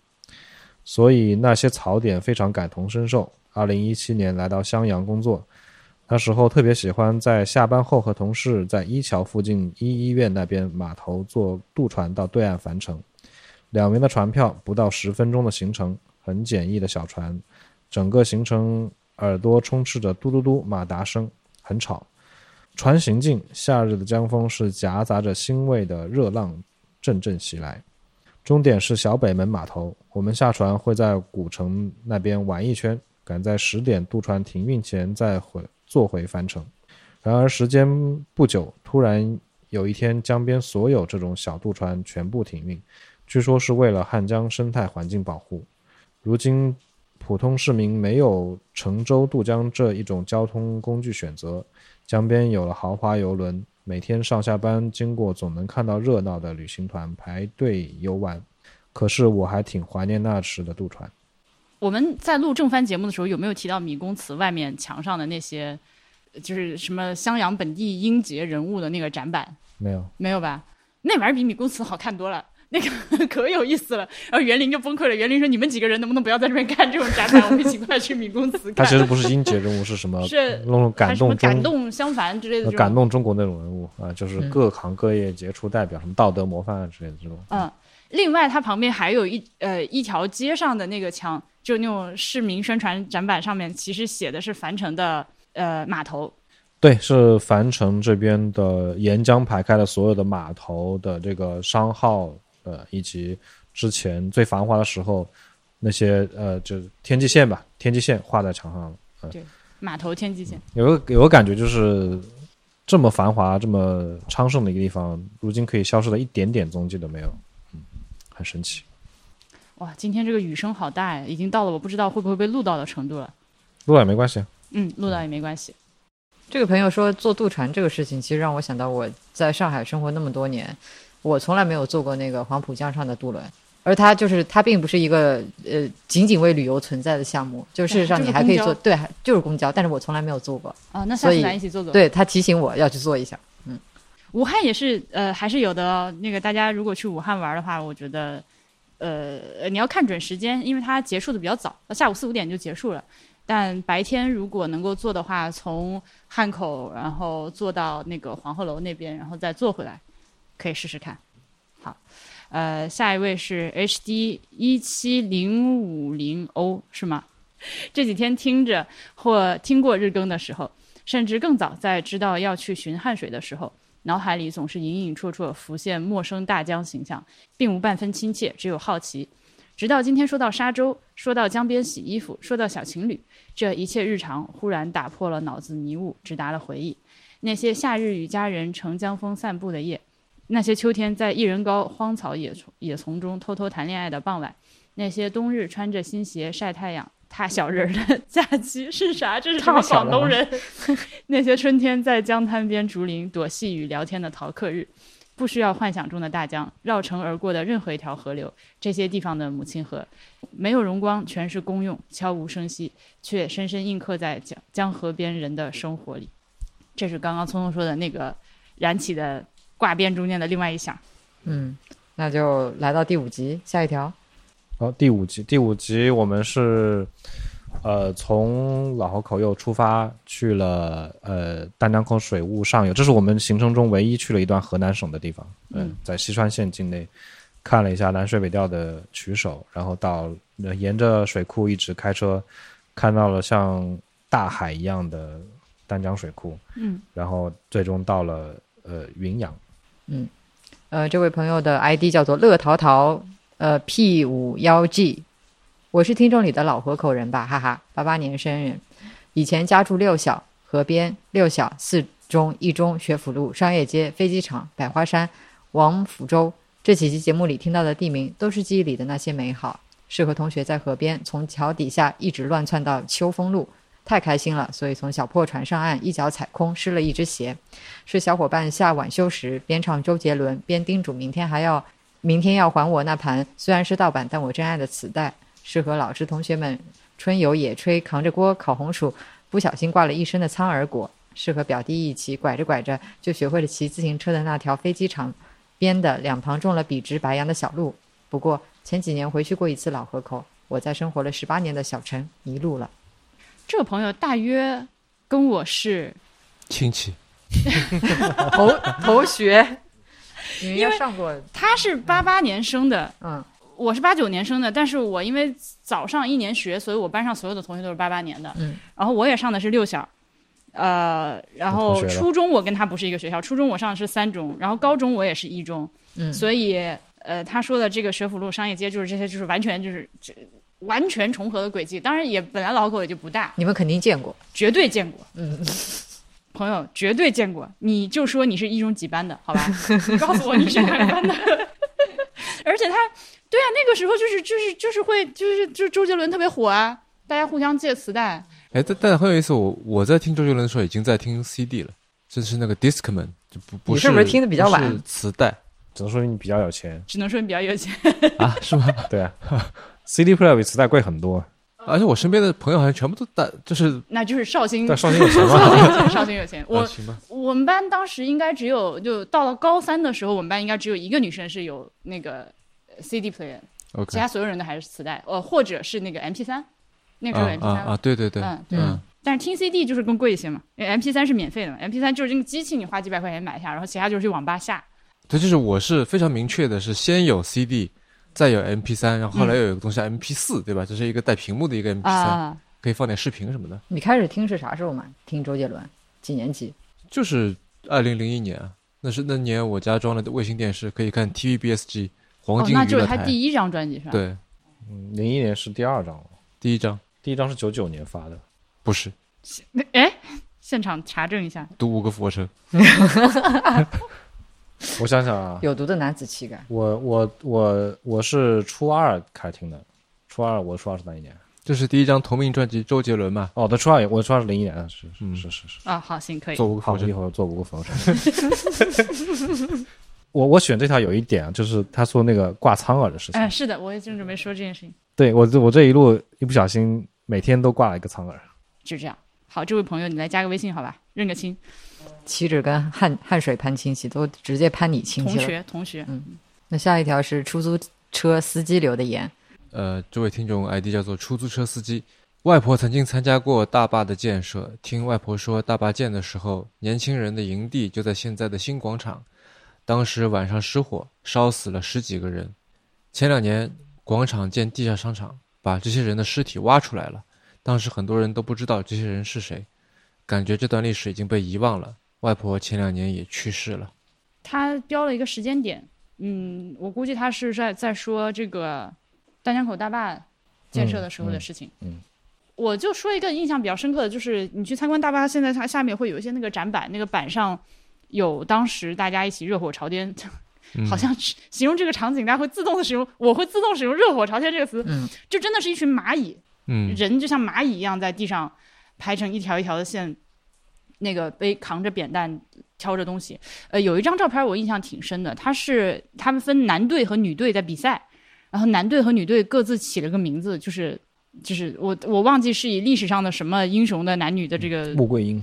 Speaker 4: 所以那些槽点非常感同身受。二零一七年来到襄阳工作，那时候特别喜欢在下班后和同事在一桥附近一医院那边码头坐渡船到对岸樊城。两元的船票，不到十分钟的行程，很简易的小船，整个行程耳朵充斥着嘟嘟嘟马达声，很吵。船行进，夏日的江风是夹杂着腥味的热浪阵阵袭来。终点是小北门码头，我们下船会在古城那边玩一圈，赶在十点渡船停运前再回坐回樊城。然而时间不久，突然有一天，江边所有这种小渡船全部停运。据说是为了汉江生态环境保护。如今，普通市民没有乘舟渡江这一种交通工具选择，江边有了豪华游轮，每天上下班经过总能看到热闹的旅行团排队游玩。可是我还挺怀念那时的渡船。
Speaker 1: 我们在录正番节目的时候，有没有提到米公祠外面墙上的那些，就是什么襄阳本地英杰人物的那个展板？
Speaker 4: 没有，
Speaker 1: 没有吧？那玩意儿比米公祠好看多了。那个 <laughs> 可有意思了，然后园林就崩溃了。园林说：“你们几个人能不能不要在这边干这种展览？我们一起快去米公祠看。
Speaker 4: 他其实不是英杰人物，是什么？<laughs>
Speaker 1: 是
Speaker 4: 那种感动中
Speaker 1: 感动相反之类的
Speaker 4: 感动中国那种人物啊，就是
Speaker 3: 嗯
Speaker 4: 各行各业杰出代表，什么道德模范啊之类的这种。
Speaker 1: 嗯，另外它旁边还有一呃一条街上的那个墙，就那种市民宣传展板上面，其实写的是樊城的呃码头。
Speaker 4: 对，是樊城这边的沿江排开的所有的码头的这个商号，呃，以及之前最繁华的时候那些呃，就是天际线吧，天际线画在墙上了。
Speaker 1: 码头天际线，
Speaker 4: 有个有个感觉就是，这么繁华、这么昌盛的一个地方，如今可以消失的一点点踪迹都没有，嗯，很神奇。
Speaker 1: 哇，今天这个雨声好大呀，已经到了我不知道会不会被录到的程度了。
Speaker 4: 录了也没关系啊，
Speaker 1: 嗯，录到也没关系。
Speaker 3: 这个朋友说坐渡船这个事情，其实让我想到我在上海生活那么多年，我从来没有坐过那个黄浦江上的渡轮。而它就是它并不是一个呃仅仅为旅游存在的项目，就事实上你还可以坐，对，就是公交，但是我从来没有坐过。
Speaker 1: 啊，那下次
Speaker 3: 所以
Speaker 1: 咱一起坐坐。，
Speaker 3: 对他提醒我要去坐一下。
Speaker 1: 嗯武汉也是呃还是有的哦。那个大家如果去武汉玩的话，我觉得呃你要看准时间，因为它结束的比较早，下午四五点就结束了。但白天如果能够坐的话，从汉口然后坐到那个黄鹤楼那边，然后再坐回来，可以试试看。好，呃，下一位是 HD 一七零五零 O 是吗？这几天听着或听过日更的时候，甚至更早在知道要去寻汉水的时候，脑海里总是隐隐绰绰浮现陌生大江形象，并无半分亲切，只有好奇。直到今天说到沙洲，说到江边洗衣服，说到小情侣，这一切日常忽然打破了脑子迷雾，直达了回忆。那些夏日与家人乘江风散步的夜，那些秋天在一人高荒草野丛野丛中偷偷谈恋爱的傍晚，那些冬日穿着新鞋晒太阳踏小人儿的 <laughs> 假期是啥？这是什么广东人？<laughs> 那些春天在江滩边竹林躲细雨聊天的逃课日，不需要幻想中的大江，绕城而过的任何一条河流，这些地方的母亲河，没有荣光，全是公用，悄无声息，却深深印刻在江江河边人的生活里。这是刚刚聪聪说的那个燃起的挂边中间的另外一项。
Speaker 3: 嗯，那就来到第五集，下一条。
Speaker 4: 好，第五集，第五集我们是呃从老河口又出发去了呃丹江口水务上游，这是我们行程中唯一去了一段河南省的地方。嗯，在西川县境内看了一下南水北调的曲首，然后到呃沿着水库一直开车，看到了像大海一样的丹江水库。
Speaker 1: 嗯，
Speaker 4: 然后最终到了呃云阳。嗯。
Speaker 3: 呃，这位朋友的 ID 叫做乐淘淘，呃 P 五幺 G，我是听众里的老河口人吧，哈哈，八八年生人，以前家住六小河边，六小四中一中学府路商业街飞机场百花山王府洲，这几期节目里听到的地名都是记忆里的那些美好，是和同学在河边从桥底下一直乱窜到秋风路。太开心了，所以从小破船上岸，一脚踩空，湿了一只鞋。是小伙伴下晚修时，边唱周杰伦，边叮嘱明天还要，明天要还我那盘虽然是盗版，但我真爱的磁带。是和老师同学们春游野炊，扛着锅烤红薯，不小心挂了一身的苍耳果。是和表弟一起拐着拐着就学会了骑自行车的那条飞机场边的两旁种了笔直白杨的小路。不过前几年回去过一次老河口，我在生活了十八年的小城迷路了。
Speaker 1: 这个朋友大约跟我是
Speaker 2: 亲戚，<laughs>
Speaker 3: 同同学，因为上过，
Speaker 1: 他是八八年生的，
Speaker 3: 嗯。
Speaker 1: 我是八九年生的，但是我因为早上一年学，所以我班上所有的同学都是八八年的。
Speaker 3: 嗯，
Speaker 1: 然后我也上的是六小，呃，然后初中我跟他不是一个学校，初中我上的是三中，然后高中我也是一中，
Speaker 3: 嗯。
Speaker 1: 所以呃，他说的这个学府路商业街就是这些，就是完全就是这完全重合的轨迹。当然也本来老口也就不大，
Speaker 3: 你们肯定见过，
Speaker 1: 绝对见过。
Speaker 3: 嗯，
Speaker 1: 朋友绝对见过，你就说你是一中几班的，好吧？你告诉我你是哪个班的。<laughs> 而且他，对啊，那个时候就是就是就是会就是就是周杰伦特别火啊，大家互相借磁带。
Speaker 2: 哎，但但很有意思，我我在听周杰伦的时候已经在听 CD 了，就是那个 Discman，就不不是
Speaker 3: 你是不是听的比较晚
Speaker 2: 是磁带
Speaker 4: 只能说明你比较有钱，
Speaker 1: 只能说你比较有钱。
Speaker 2: 啊，是吗？
Speaker 4: 对啊，CD player 比磁带贵很多，
Speaker 2: 而且我身边的朋友好像全部都带，就是
Speaker 1: 那就是绍兴，
Speaker 4: 绍兴有钱吗？
Speaker 1: 绍兴有钱，绍兴有钱。<laughs>
Speaker 2: 啊
Speaker 1: 我，我们班当时应该只有，就到了高三的时候，我们班应该只有一个女生是有那个呃 CD player，其他所有人都还是磁带，呃，或者是那个 MP 三，那个时候有 MP 三
Speaker 2: 啊啊啊，对对对，
Speaker 1: 嗯，对。
Speaker 2: 嗯
Speaker 1: 但是听 CD 就是更贵一些嘛，因为 MP 三是免费的嘛，MP 三就是这个机器你花几百块钱买一下，然后其他就是去网吧下。
Speaker 2: 对，就是我是非常明确的，是先有 CD，再有 MP 三，然后后来又有一个东西叫 MP 四，对吧？这是一个带屏幕的一个 MP 三，
Speaker 1: 啊，
Speaker 2: 可以放点视频什么的。
Speaker 3: 你开始听是啥时候嘛？听周杰伦几年级？
Speaker 2: 就是二零零一年啊，那是那年我家装了卫星电视，可以看 TVBSG 黄
Speaker 1: 哦，那
Speaker 2: 金娱乐台。
Speaker 1: 就是他第一张专辑是吧？，
Speaker 2: 对，
Speaker 4: 嗯，零一年是第二张了，
Speaker 2: 第一张
Speaker 4: 第一张是九九年发的。
Speaker 2: 不是
Speaker 1: 哎，现场查证一下，
Speaker 2: 读五个俯卧撑，<laughs> <laughs>
Speaker 4: 我想想啊，
Speaker 3: 有毒的男子气概。
Speaker 4: 我我我我是初二开始听的，初二我初二是哪一年？
Speaker 2: 这是第一张同名专辑，周杰伦嘛，
Speaker 4: 哦，他，初二也我初二是零一年的，是
Speaker 2: 嗯
Speaker 4: 是是是是。
Speaker 1: 啊，好，行，可以。
Speaker 4: 好，
Speaker 2: 做五个俯卧撑。
Speaker 4: 一会儿做五个俯卧撑。<laughs> 我我选这条有一点啊，就是他说那个挂苍耳的事情。
Speaker 1: 哎，是的，我也正准备说这件事情，
Speaker 4: 对我这我这一路一不小心每天都挂了一个苍耳。
Speaker 1: 就这样。好，这位朋友，你来加个微信好吧，认个亲，
Speaker 3: 岂止跟汉汉水攀亲戚，都直接攀你亲戚了。
Speaker 1: 同学，同学。
Speaker 3: 嗯那下一条是出租车司机留的言，
Speaker 2: 呃，这位听众 ID 叫做出租车司机。外婆曾经参加过大坝的建设，听外婆说，大坝建的时候，年轻人的营地就在现在的新广场。当时晚上失火，烧死了十几个人。前两年广场建地下商场，把这些人的尸体挖出来了。当时很多人都不知道这些人是谁，感觉这段历史已经被遗忘了。外婆前两年也去世了。
Speaker 1: 他标了一个时间点，嗯，我估计他是在在说这个丹江口大坝建设的时候的事情。
Speaker 4: 嗯。嗯
Speaker 1: 我就说一个印象比较深刻的，就是你去参观大坝，现在它下面会有一些那个展板，那个板上有当时大家一起热火朝天，<laughs>
Speaker 2: 嗯、
Speaker 1: 好像是形容这个场景，大家会自动的使用，我会自动使用“热火朝天”这个词，
Speaker 3: 嗯，
Speaker 1: 就真的是一群蚂蚁，
Speaker 2: 嗯。
Speaker 1: 人就像蚂蚁一样在地上排成一条一条的线，那个背扛着扁担挑着东西。呃，有一张照片我印象挺深的，他是他们分男队和女队在比赛，然后男队和女队各自起了个名字，就是就是我我忘记是以历史上的什么英雄的男女的这个
Speaker 4: 穆桂英，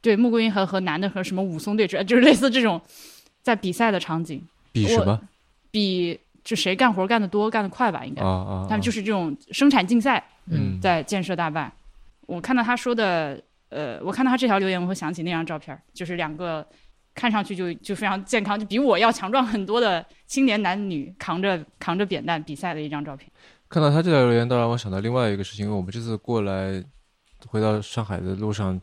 Speaker 1: 对穆桂英和和男的和什么武松对峙，就是类似这种在比赛的场景。
Speaker 2: 比什么？
Speaker 1: 比就谁干活干得多、干得快吧，应该。
Speaker 2: 啊啊，
Speaker 1: 他们就是是这种生产竞赛，
Speaker 2: 嗯
Speaker 1: 在建设大坝。我看到他说的，呃，我看到他这条留言，我会想起那张照片，就是两个看上去就就非常健康，就比我要强壮很多的青年男女扛着扛着扁担比赛的一张照片。
Speaker 2: 看到他这条留言，倒让我想到另外一个事情，因为我们这次过来回到上海的路上，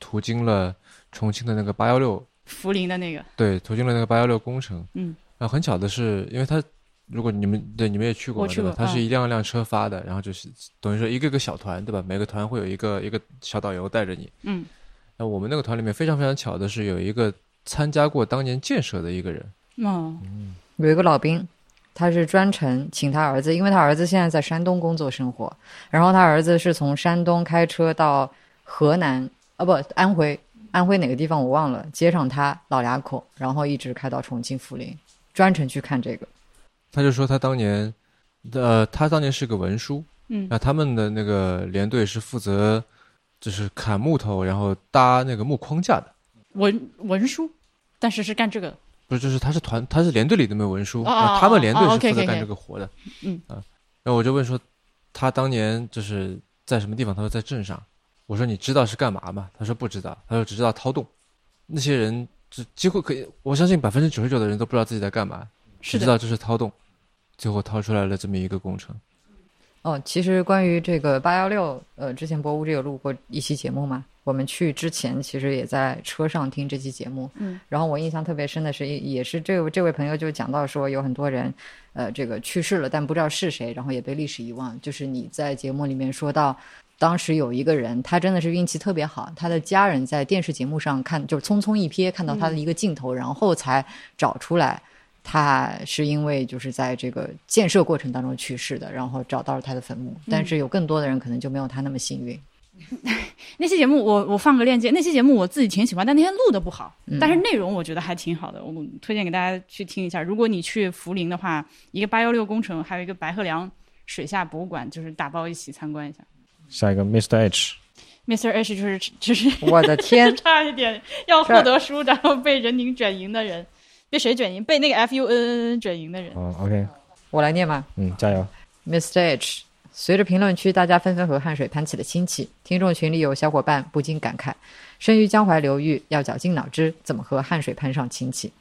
Speaker 2: 途经了重庆的那个八幺六，
Speaker 1: 涪陵的那个，
Speaker 2: 对，途经了那个八幺六工程。
Speaker 1: 嗯，
Speaker 2: 然后很巧的是，因为它如果你们对你们也去过嘛，对吧？
Speaker 1: 我去过嗯
Speaker 2: 它是一辆辆车发的，然后就是等于说一个个小团，对吧？每个团会有一个一个小导游带着你。
Speaker 1: 嗯，
Speaker 2: 那我们那个团里面非常非常巧的是，有一个参加过当年建设的一个人，
Speaker 1: 哦，
Speaker 3: 有一个老兵，他是专程请他儿子，因为他儿子现在在山东工作生活，然后他儿子是从山东开车到河南，啊不，安徽，安徽哪个地方我忘了，接上他老俩口，然后一直开到重庆涪陵，专程去看这个。
Speaker 2: 他就说他当年，呃，他当年是个文书，
Speaker 1: 嗯
Speaker 2: 那他们的那个连队是负责就是砍木头，然后搭那个木框架的。
Speaker 1: 文文书，但是是干这个。
Speaker 2: 不是，就是他是团，他是连队里的那文书，
Speaker 1: 哦哦
Speaker 2: 那他们连队
Speaker 1: 哦
Speaker 2: 是负责干这个活的。
Speaker 1: 嗯
Speaker 2: 啊，然后我就问说，他当年就是在什么地方？他说在镇上。我说你知道是干嘛吗？他说不知道，他说只知道掏洞。那些人就几乎可以，我相信百分之九十九的人都不知道自己在干嘛，只知道这是掏洞，最后掏出来了这么一个工程。
Speaker 3: 哦，其实关于这个八幺六，呃，之前博物志有录过一期节目嘛。我们去之前，其实也在车上听这期节目。
Speaker 1: 嗯，
Speaker 3: 然后我印象特别深的是，也也是这位这位朋友就讲到说，有很多人，呃，这个去世了，但不知道是谁，然后也被历史遗忘。就是你在节目里面说到，当时有一个人，他真的是运气特别好，他的家人在电视节目上看，就匆匆一瞥看到他的一个镜头，然后才找出来。他是因为就是在这个建设过程当中去世的，然后找到了他的坟墓。但是有更多的人可能就没有他那么幸运。<laughs>
Speaker 1: 那期节目我我放个链接，那期节目我自己挺喜欢，但那天录的不好，
Speaker 3: 嗯
Speaker 1: 但是内容我觉得还挺好的，我推荐给大家去听一下。如果你去涪陵的话，一个八幺六工程，还有一个白鹤梁水下博物馆，就是打包一起参观一下。
Speaker 4: 下一个 Mr.
Speaker 1: H，Mr. H 就是 <laughs> 就是
Speaker 3: 我的天，<laughs>
Speaker 1: 差一点要获得书，然后被人宁卷赢的人，被谁卷赢？被那个 F U N N N 卷赢的人。
Speaker 4: 哦，OK，
Speaker 3: 我来念吧。
Speaker 4: 嗯，加油。
Speaker 3: Mr. H，随着评论区大家纷纷和汉水攀起了亲戚，听众群里有小伙伴不禁感慨：生于江淮流域，要绞尽脑汁怎么和汉水攀上亲戚。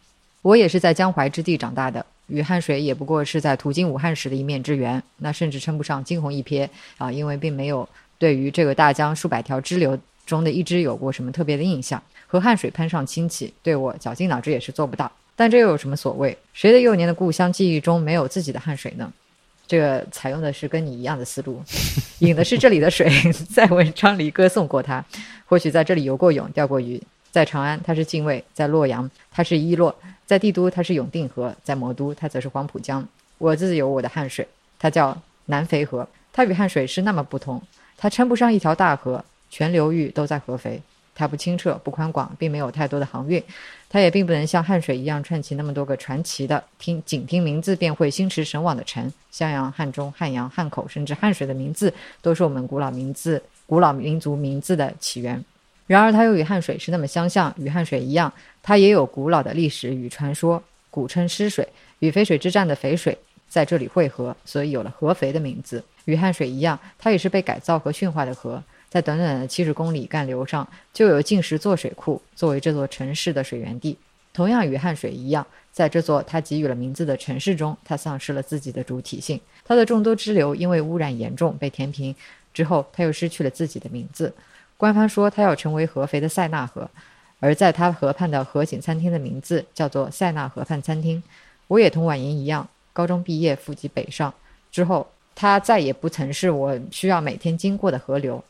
Speaker 3: 我也是在江淮之地长大的，与汉水也不过是在途经武汉时的一面之缘，那甚至称不上惊鸿一瞥啊，因为并没有对于这个大江数百条支流中的一支有过什么特别的印象。和汉水攀上亲戚，对我绞尽脑汁也是做不到。但这又有什么所谓？谁的幼年的故乡记忆中没有自己的汗水呢？这个采用的是跟你一样的思路，<laughs> 引的是这里的水，在文章里歌颂过他。或许在这里游过泳、钓过鱼，在长安他是泾渭，在洛阳他是伊洛，在帝都他是永定河，在魔都他则是黄浦江。我自有我的汗水，它叫南肥河，它与汗水是那么不同，它称不上一条大河，全流域都在合肥。它不清澈、不宽广，并没有太多的航运，它也并不能像汉水一样串起那么多个传奇的听仅听名字便会心驰神往的城。襄阳、汉中、汉阳、汉口，甚至汉水的名字，都是我们古老名字、古老民族名字的起源。然而，它又与汉水是那么相像，与汉水一样，它也有古老的历史与传说，古称湿水，与淝水之战的淝水在这里汇合，所以有了合肥的名字。与汉水一样，它也是被改造和驯化的河，在短短的七十公里干流上，就有近十座水库作为这座城市的水源地。同样与汉水一样，在这座它给予了名字的城市中，它丧失了自己的主体性。它的众多支流因为污染严重被填平之后，它又失去了自己的名字。官方说它要成为合肥的塞纳河，而在它河畔的河景餐厅的名字叫做塞纳河畔餐厅。我也同婉莹一样，高中毕业赴籍北上之后，它再也不曾是我需要每天经过的河流。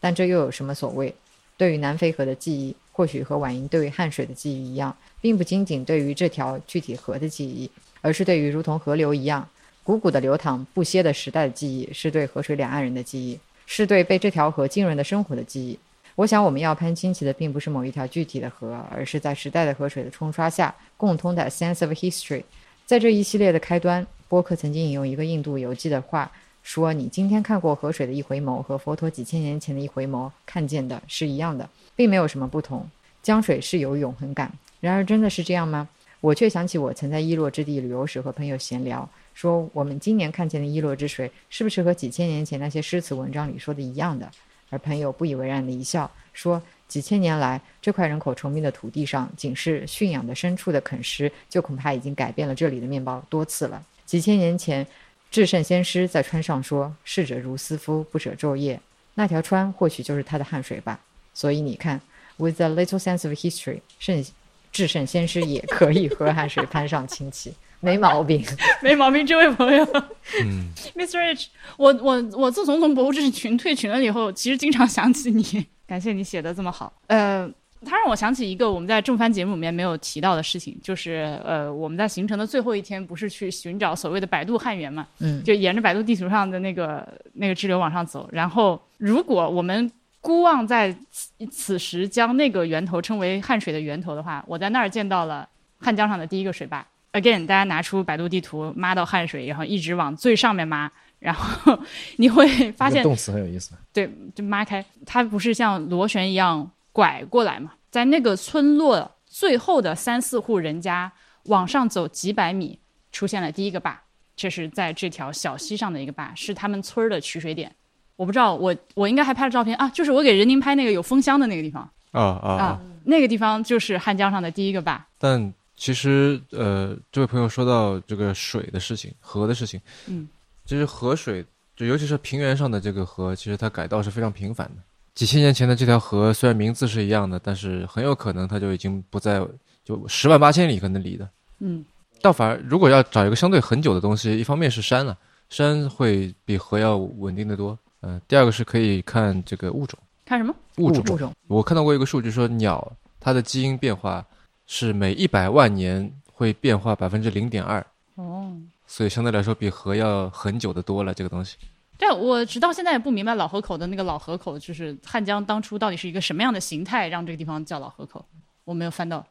Speaker 3: 但这又有什么所谓？对于南非河的记忆，或许和婉莹对于汉水的记忆一样，并不仅仅对于这条具体河的记忆，而是对于如同河流一样汩汩的流淌、不歇的时代的记忆，是对河水两岸人的记忆，是对被这条河浸润的生活的记忆。我想，我们要攀亲戚的，并不是某一条具体的河，而是在时代的河水的冲刷下，共通的 sense of history。在这一系列的开端，波克曾经引用一个印度游记的话说：“你今天看过河水的一回眸，和佛陀几千年前的一回眸看见的是一样的，并没有什么不同。江水是有永恒感。然而，真的是这样吗？我却想起我曾在伊洛之地旅游时和朋友闲聊，说我们今年看见的伊洛之水是不是和几千年前那些诗词文章里说的一样的？而朋友不以为然的一笑，说几千年来这块人口稠密的土地上，仅是驯养的牲畜的啃食，就恐怕已经改变了这里的面包多次了。几千年前，至圣先师在川上说：“逝者如斯夫，不舍昼夜。”那条川或许就是他的汗水吧。所以你看，with a little sense of history，圣至圣先师也可以和汗水攀上亲戚，没毛病。<laughs>
Speaker 1: 没毛病，这位朋友 <laughs>
Speaker 2: 嗯
Speaker 1: ，，Mr. H，我我我自从从博物志群退群了以后，其实经常想起你，感谢你写的这么好。呃，它让我想起一个我们在正番节目里面没有提到的事情，就是呃，我们在行程的最后一天不是去寻找所谓的百度汉源嘛？
Speaker 3: 嗯，
Speaker 1: 就沿着百度地图上的那个那个支流往上走。然后，如果我们孤望在此此时将那个源头称为汉水的源头的话，我在那儿见到了汉江上的第一个水坝。Again，大家拿出百度地图，抹到汉水，然后一直往最上面抹，然后你会发现
Speaker 4: 动词很有意思。
Speaker 1: 对，就抹开，它不是像螺旋一样拐过来嘛？在那个村落最后的三四户人家往上走几百米，出现了第一个坝，这是在这条小溪上的一个坝，是他们村儿的取水点。我不知道，我我应该还拍了照片啊，就是我给任宁拍那个有风箱的那个地方啊
Speaker 2: 啊
Speaker 1: 那个地方就是汉江上的第一个坝。
Speaker 2: 但其实呃，这位朋友说到这个水的事情，河的事情，
Speaker 1: 嗯，
Speaker 2: 其实河水，就尤其是平原上的这个河，其实它改道是非常频繁的。几千年前的这条河虽然名字是一样的，但是很有可能它就已经不在，就十万八千里可能离的。
Speaker 1: 嗯，
Speaker 2: 倒反而如果要找一个相对很久的东西，一方面是山了、山会比河要稳定的多。嗯、第二个是可以看这个物种，
Speaker 1: 看什么？
Speaker 2: 物种。
Speaker 3: 物种
Speaker 2: 我看到过一个数据说，鸟它的基因变化是每一百万年会变化百分之零点二，
Speaker 1: 哦，
Speaker 2: 所以相对来说比河要很久的多了。这个东西，
Speaker 1: 对，我直到现在也不明白老河口的那个老河口，就是汉江当初到底是一个什么样的形态，让这个地方叫老河口，我没有翻到。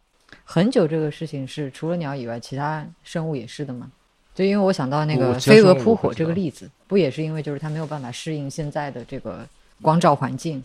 Speaker 3: 很久这个事情是除了鸟以外，其他生物也是的吗？就因为我想到那个飞蛾扑火这个例子，不也是因为就是它没有办法适应现在的这个光照环境？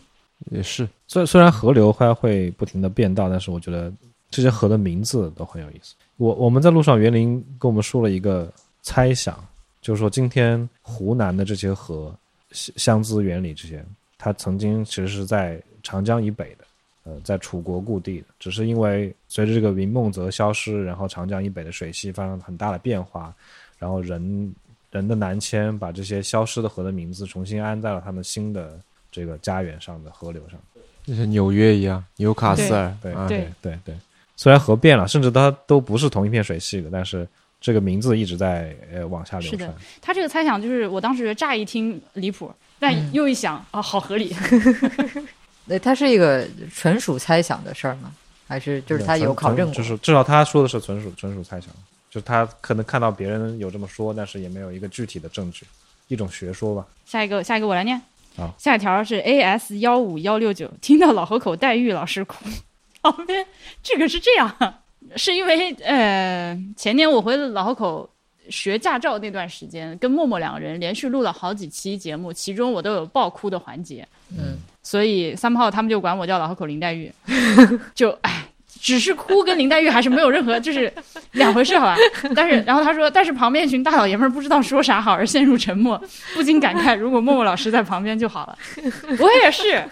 Speaker 2: 也是
Speaker 4: 虽虽然河流它会不停的变大，但是我觉得这些河的名字都很有意思。我我们在路上，园林跟我们说了一个猜想，就是说今天湖南的这些河，湘湘资沅里这些，它曾经其实是在长江以北的，呃，在楚国故地的，只是因为随着这个云梦泽消失，然后长江以北的水系发生很大的变化，然后人人的南迁，把这些消失的河的名字重新安在了他们新的这个家园上的河流上。
Speaker 2: 就像纽约一样，纽卡斯尔，
Speaker 4: 对
Speaker 1: 对
Speaker 4: 对对，虽然河变了，甚至它都不是同一片水系的，但是这个名字一直在呃往下流
Speaker 1: 是的。他这个猜想就是，我当时乍一听离谱，但又一想啊，好合理。<laughs> <laughs>
Speaker 3: 那他是一个纯属猜想的事儿吗？还是就是他有考证过？
Speaker 4: 就是至少他说的是纯属纯属猜想，就是他可能看到别人有这么说，但是也没有一个具体的证据，一种学说吧。
Speaker 1: 下一个，下一个我来念。
Speaker 4: 啊
Speaker 1: 下一条是 A S 幺五幺六九，听到老河口黛玉老师哭。<laughs> 旁边这个是这样，是因为呃前年我回老河口学驾照那段时间，跟默默两个人连续录了好几期节目，其中我都有爆哭的环节，
Speaker 3: 嗯，
Speaker 1: 所以三炮他们就管我叫老河口林黛玉，<laughs> 就哎。只是哭跟林黛玉还是没有任何，就是两回事，好吧？但是，然后他说，但是旁边一群大老爷们儿不知道说啥好，而陷入沉默，不禁感慨，如果默默老师在旁边就好了。我也是，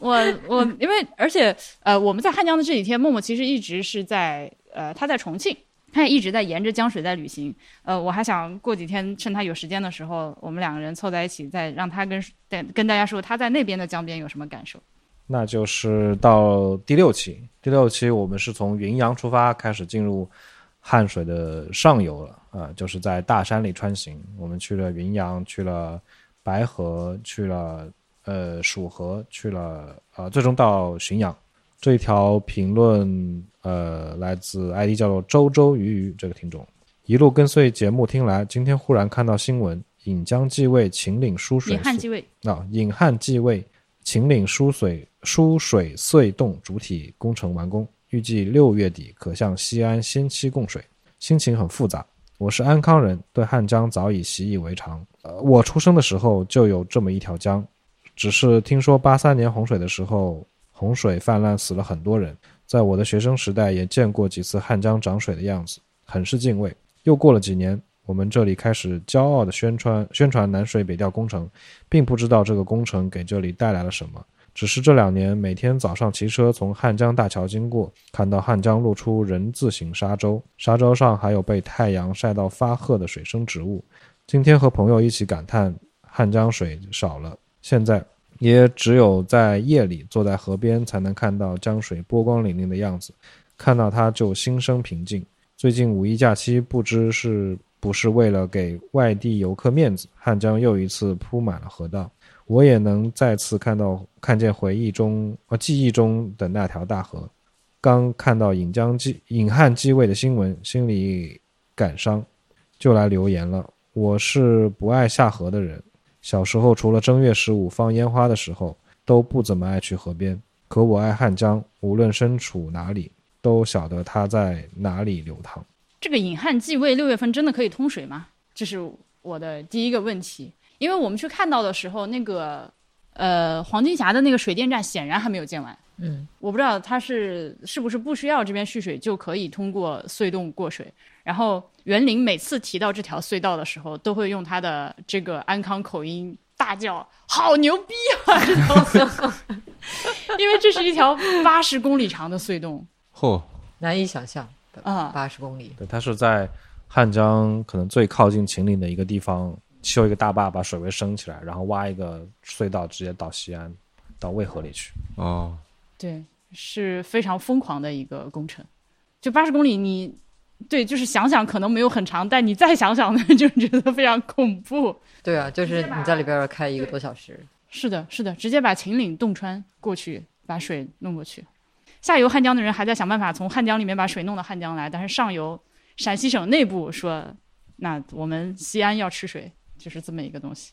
Speaker 1: 我我因为而且呃，我们在汉江的这几天，默默其实一直是在呃，他在重庆，他也一直在沿着江水在旅行。呃，我还想过几天趁他有时间的时候，我们两个人凑在一起，再让他跟跟跟大家说他在那边的江边有什么感受。
Speaker 4: 那就是到第六期，第六期我们是从云阳出发，开始进入汉水的上游了啊、就是在大山里穿行。我们去了云阳，去了白河，去了呃蜀河，去了呃，最终到浔阳。这一条评论呃来自 ID 叫做周周鱼鱼这个听众，一路跟随节目听来，今天忽然看到新闻，引江继位，秦岭输水
Speaker 1: 引汉继位，
Speaker 4: 啊，引汉继位，秦岭输水输水隧洞主体工程完工，预计六月底可向西安先期供水。心情很复杂。我是安康人，对汉江早已习以为常。呃，我出生的时候就有这么一条江，只是听说八三年洪水的时候，洪水泛滥死了很多人。在我的学生时代也见过几次汉江涨水的样子，很是敬畏。又过了几年，我们这里开始骄傲地宣传宣传南水北调工程，并不知道这个工程给这里带来了什么。只是这两年每天早上骑车从汉江大桥经过，看到汉江露出人字形沙洲，沙洲上还有被太阳晒到发褐的水生植物。今天和朋友一起感叹汉江水少了，现在也只有在夜里坐在河边才能看到江水波光粼粼的样子，看到它就心生平静。最近五一假期，不知是不是为了给外地游客面子，汉江又一次铺满了河道。我也能再次看到看见回忆中呃记忆中的那条大河。刚看到引江继引汉继位的新闻，心里感伤，就来留言了。我是不爱下河的人，小时候除了正月十五放烟花的时候，都不怎么爱去河边。可我爱汉江，无论身处哪里，都晓得它在哪里流淌。
Speaker 1: 这个引汉继位六月份真的可以通水吗？这是我的第一个问题。因为我们去看到的时候，那个呃黄金峡的那个水电站显然还没有建完。
Speaker 3: 嗯，
Speaker 1: 我不知道它是是不是不需要这边蓄水就可以通过隧洞过水。然后袁林每次提到这条隧道的时候，都会用他的这个安康口音大叫：“好牛逼啊！”这条隧，因为这是一条八十公里长的隧洞
Speaker 2: 嚯、
Speaker 3: 难以想象，
Speaker 1: 啊。
Speaker 3: 八十公里。
Speaker 4: 对，它是在汉江可能最靠近秦岭的一个地方修一个大坝，把水位升起来，然后挖一个隧道，直接到西安，到渭河里去。
Speaker 2: 哦，
Speaker 1: 对，是非常疯狂的一个工程。就八十公里你，对，就是想想可能没有很长，但你再想想呢，<laughs> 就觉得非常恐怖。
Speaker 3: 对啊，就是你在里边儿开一个多小时。
Speaker 1: 是的，是的，直接把秦岭洞穿过去，把水弄过去。下游汉江的人还在想办法从汉江里面把水弄到汉江来，但是上游陕西省内部说，那我们西安要吃水，就是这么一个东西。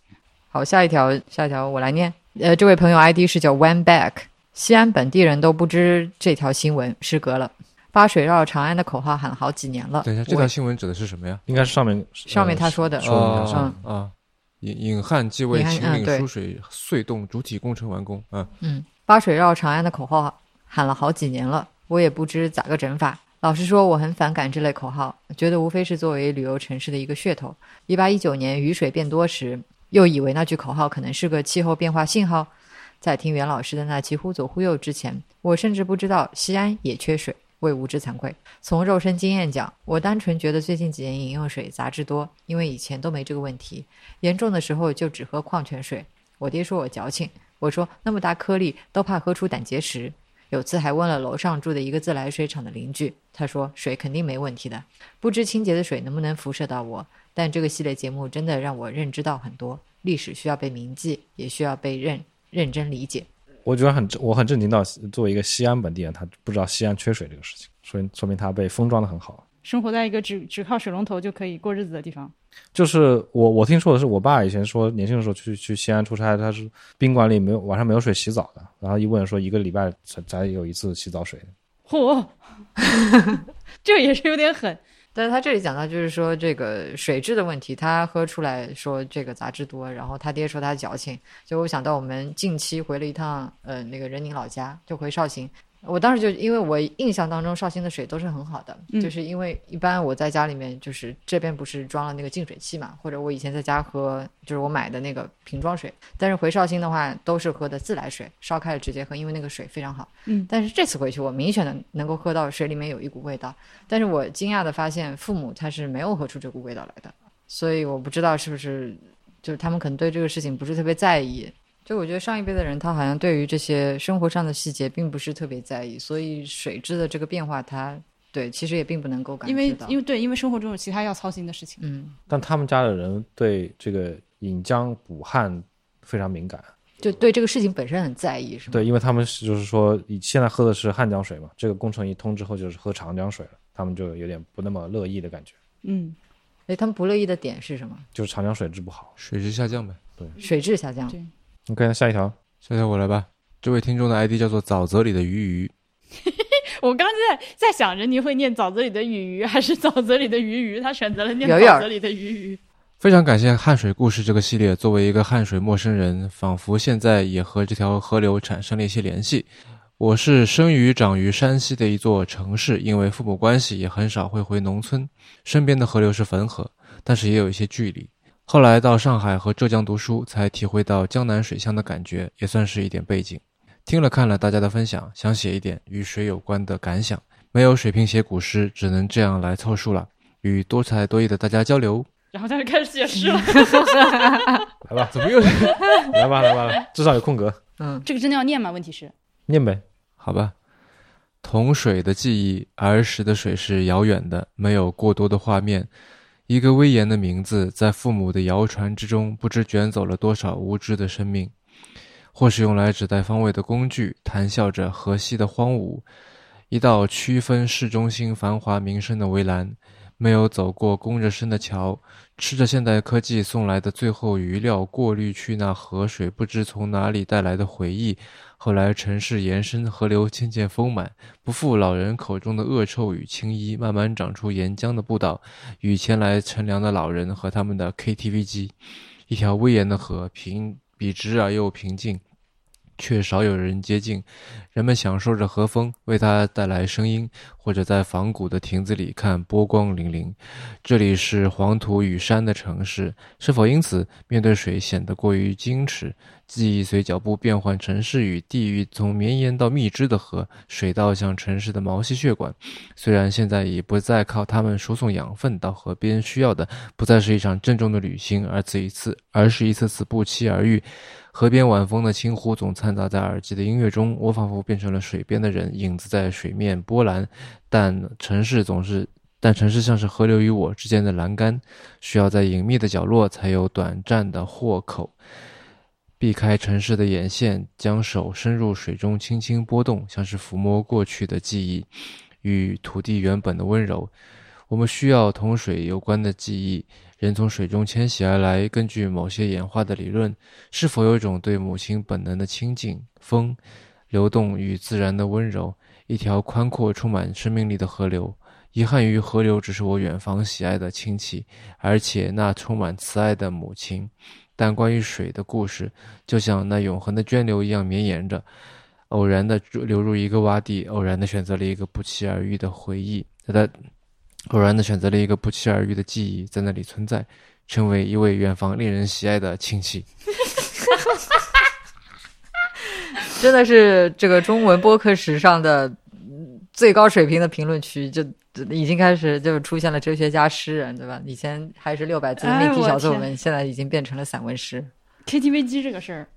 Speaker 3: 好，下一条，下一条我来念。呃，这位朋友 ID 是叫 One Back，西安本地人都不知这条新闻，失格了。八水绕长安的口号喊了好几年了。
Speaker 2: 等一下，这条新闻指的是什么呀？
Speaker 4: 应该是上面
Speaker 3: 上面他说的，
Speaker 4: 说
Speaker 2: 啊啊，引引汉继位，
Speaker 3: 引汉
Speaker 2: 秦岭输水隧洞主体工程完工。嗯，
Speaker 3: 嗯，八水绕长安的口号喊了好几年了，我也不知咋个整法。老实说，我很反感这类口号，觉得无非是作为旅游城市的一个噱头。一八一九年雨水变多时，又以为那句口号可能是个气候变化信号。在听袁老师的那期忽左忽右之前，我甚至不知道西安也缺水，为无知惭愧。从肉身经验讲，我单纯觉得最近几年饮用水杂质多，因为以前都没这个问题，严重的时候就只喝矿泉水。我爹说我矫情，我说那么大颗粒都怕喝出胆结石。有次还问了楼上住的一个自来水厂的邻居，他说水肯定没问题的，不知清洁的水能不能辐射到我。但这个系列节目真的让我认知到很多，历史需要被铭记，也需要被认认真理解。
Speaker 4: 我觉得很我很震惊到，作为一个西安本地人，他不知道西安缺水这个事情，说明说明他被封装的很好。
Speaker 1: 生活在一个只只靠水龙头就可以过日子的地方，
Speaker 4: 就是我我听说的是，我爸以前说年轻的时候去去西安出差，他是宾馆里没有晚上没有水洗澡的，然后一问说一个礼拜才才有一次洗澡水。
Speaker 1: 嚯，<laughs> 这也是有点狠。
Speaker 3: 但是他这里讲到就是说这个水质的问题，他喝出来说这个杂质多，然后他爹说他矫情，就我想到我们近期回了一趟呃那个仁宁老家，就回绍兴。我当时就因为我印象当中绍兴的水都是很好的，
Speaker 1: 嗯
Speaker 3: 就是因为一般我在家里面就是这边不是装了那个净水器嘛，或者我以前在家喝就是我买的那个瓶装水，但是回绍兴的话都是喝的自来水，烧开了直接喝，因为那个水非常好。
Speaker 1: 嗯
Speaker 3: 但是这次回去我明显的能够喝到水里面有一股味道，但是我惊讶的发现父母他是没有喝出这股味道来的，所以我不知道是不是就是他们可能对这个事情不是特别在意。就我觉得上一辈的人，他好像对于这些生活上的细节并不是特别在意，所以水质的这个变化他，对其实也并不能够感
Speaker 1: 因为
Speaker 3: 知到。
Speaker 1: 因为对，因为生活中有其他要操心的事情。
Speaker 3: 嗯，
Speaker 4: 但他们家的人对这个引江补汉非常敏感，
Speaker 3: 就对这个事情本身很在意，是吗？
Speaker 4: 对，因为他们是就是说，以现在喝的是汉江水嘛，这个工程一通之后就是喝长江水了，他们就有点不那么乐意的感觉，
Speaker 1: 嗯，
Speaker 3: 哎，他们不乐意的点是什么？
Speaker 4: 就是长江水质不好。
Speaker 2: 水质下降呗。
Speaker 3: 对水质下降。
Speaker 1: 对
Speaker 4: OK，下一条，
Speaker 2: 下条我来吧。这位听众的 ID 叫做沼泽里的鱼鱼，<laughs>
Speaker 1: 我刚在在想着你会念沼泽里的鱼鱼还是沼泽里的鱼鱼，他选择了念沼泽里的鱼鱼。
Speaker 2: 非常感谢汉水故事这个系列。作为一个汉水陌生人，仿佛现在也和这条河流产生了一些联系。我是生于长于山西的一座城市，因为父母关系也很少会回农村，身边的河流是汾河，但是也有一些距离。后来到上海和浙江读书，才体会到江南水乡的感觉，也算是一点背景。听了看了大家的分享，想写一点与水有关的感想，没有水平写古诗，只能这样来凑数了。与多才多艺的大家交流，
Speaker 1: 然后他就开始写诗了。
Speaker 4: 来吧，
Speaker 2: 怎么又是
Speaker 4: 来吧，来吧，至少有空格，
Speaker 3: 嗯，
Speaker 1: 这个真的要念吗？问题是，
Speaker 4: 念呗。
Speaker 2: 好吧？同水的记忆，儿时的水是遥远的，没有过多的画面。一个威严的名字，在父母的谣传之中，不知卷走了多少无知的生命。或是用来指代方位的工具，谈笑着河西的荒芜。一道区分市中心繁华名声的围栏，没有走过弓着身的桥，吃着现代科技送来的最后余料，过滤去那河水不知从哪里带来的回忆。后来城市延伸，河流渐渐丰满，不复老人口中的恶臭与青衣，慢慢长出沿江的步道，与前来乘凉的老人和他们的 KTV 机。一条威严的河，平笔直而又平静。却少有人接近，人们享受着和风为它带来声音，或者在仿古的亭子里看波光粼粼。这里是黄土与山的城市，是否因此面对水显得过于矜持？记忆随脚步变换，城市与地域从绵延到密织的河，水道像城市的毛细血管。虽然现在已不再靠它们输送养分到河边，需要的不再是一场郑重的旅行，而此一次，而是一次次不期而遇。河边晚风的轻呼总掺杂在耳机的音乐中，我仿佛变成了水边的人，影子在水面波澜。但城市总是，但城市像是河流与我之间的栏杆，需要在隐秘的角落才有短暂的豁口。避开城市的眼线，将手伸入水中，轻轻拨动，像是抚摸过去的记忆与土地原本的温柔。我们需要同水有关的记忆。人从水中迁徙而来，根据某些演化的理论，是否有一种对母亲本能的亲近？风、流动与自然的温柔，一条宽阔、充满生命力的河流。遗憾于河流只是我远方喜爱的亲戚，而且那充满慈爱的母亲。但关于水的故事，就像那永恒的涓流一样绵延着，偶然的流入一个洼地，偶然的选择了一个不期而遇的回忆。它偶然的选择了一个不期而遇的记忆，在那里存在，成为一位远方令人喜爱的亲戚。<laughs>
Speaker 3: 真的是这个中文播客史上的最高水平的评论区，就已经开始就出现了哲学家、诗人，对吧？以前还是六百字的命题小作文，现在已经变成了散文诗。
Speaker 1: KTV 机这个事儿，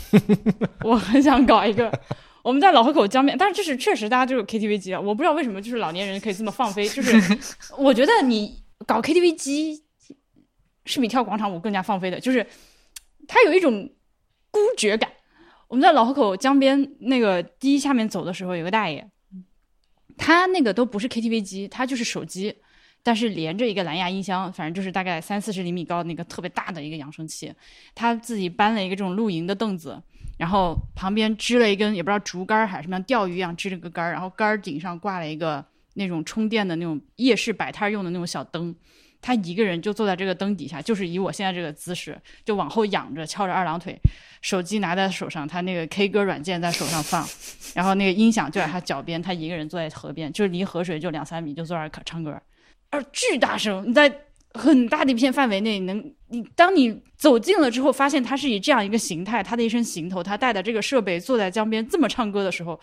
Speaker 1: <laughs> 我很想搞一个。我们在老河口江边，但是这是确实大家就是 KTV 机啊，我不知道为什么就是老年人可以这么放飞，就是 <laughs> 我觉得你搞 KTV 机是比跳广场舞更加放飞的，就是它有一种孤绝感。我们在老河口江边那个堤下面走的时候，有个大爷，他那个都不是 KTV 机，他就是手机。但是连着一个蓝牙音箱，反正就是大概三四十厘米高那个特别大的一个扬声器，他自己搬了一个这种露营的凳子，然后旁边支了一根也不知道竹竿还是什么，钓鱼一样支了个杆，然后杆顶上挂了一个那种充电的那种夜市摆摊用的那种小灯，他一个人就坐在这个灯底下，就是以我现在这个姿势，就往后仰着，翘着二郎腿，手机拿在手上，他那个 K 歌软件在手上放，然后那个音响就在他脚边，他一个人坐在河边，就是离河水就两三米，就坐那儿唱歌。而巨大声，你在很大的一片范围内能，你当你走近了之后，发现他是以这样一个形态，他的一身行头，他带的这个设备，坐在江边这么唱歌的时候，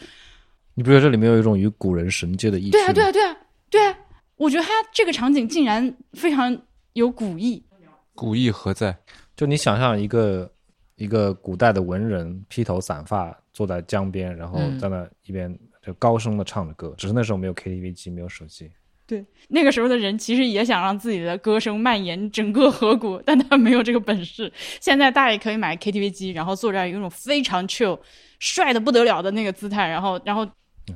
Speaker 4: 你不觉得这里面有一种与古人神界的意趣？
Speaker 1: 对啊，对啊，对啊，对啊，我觉得他这个场景竟然非常有古意。
Speaker 2: 古意何在？
Speaker 4: 就你想象一个一个古代的文人，披头散发坐在江边，然后
Speaker 3: 嗯
Speaker 4: 在那一边就高声的唱着歌，只是那时候没有 KTV 机，没有手机。
Speaker 1: 对，那个时候的人其实也想让自己的歌声蔓延整个河谷，但他没有这个本事。<laughs> 现在大家也可以买 KTV 机，然后坐这儿有一种非常 chill、帅的不得了的那个姿态，然后然后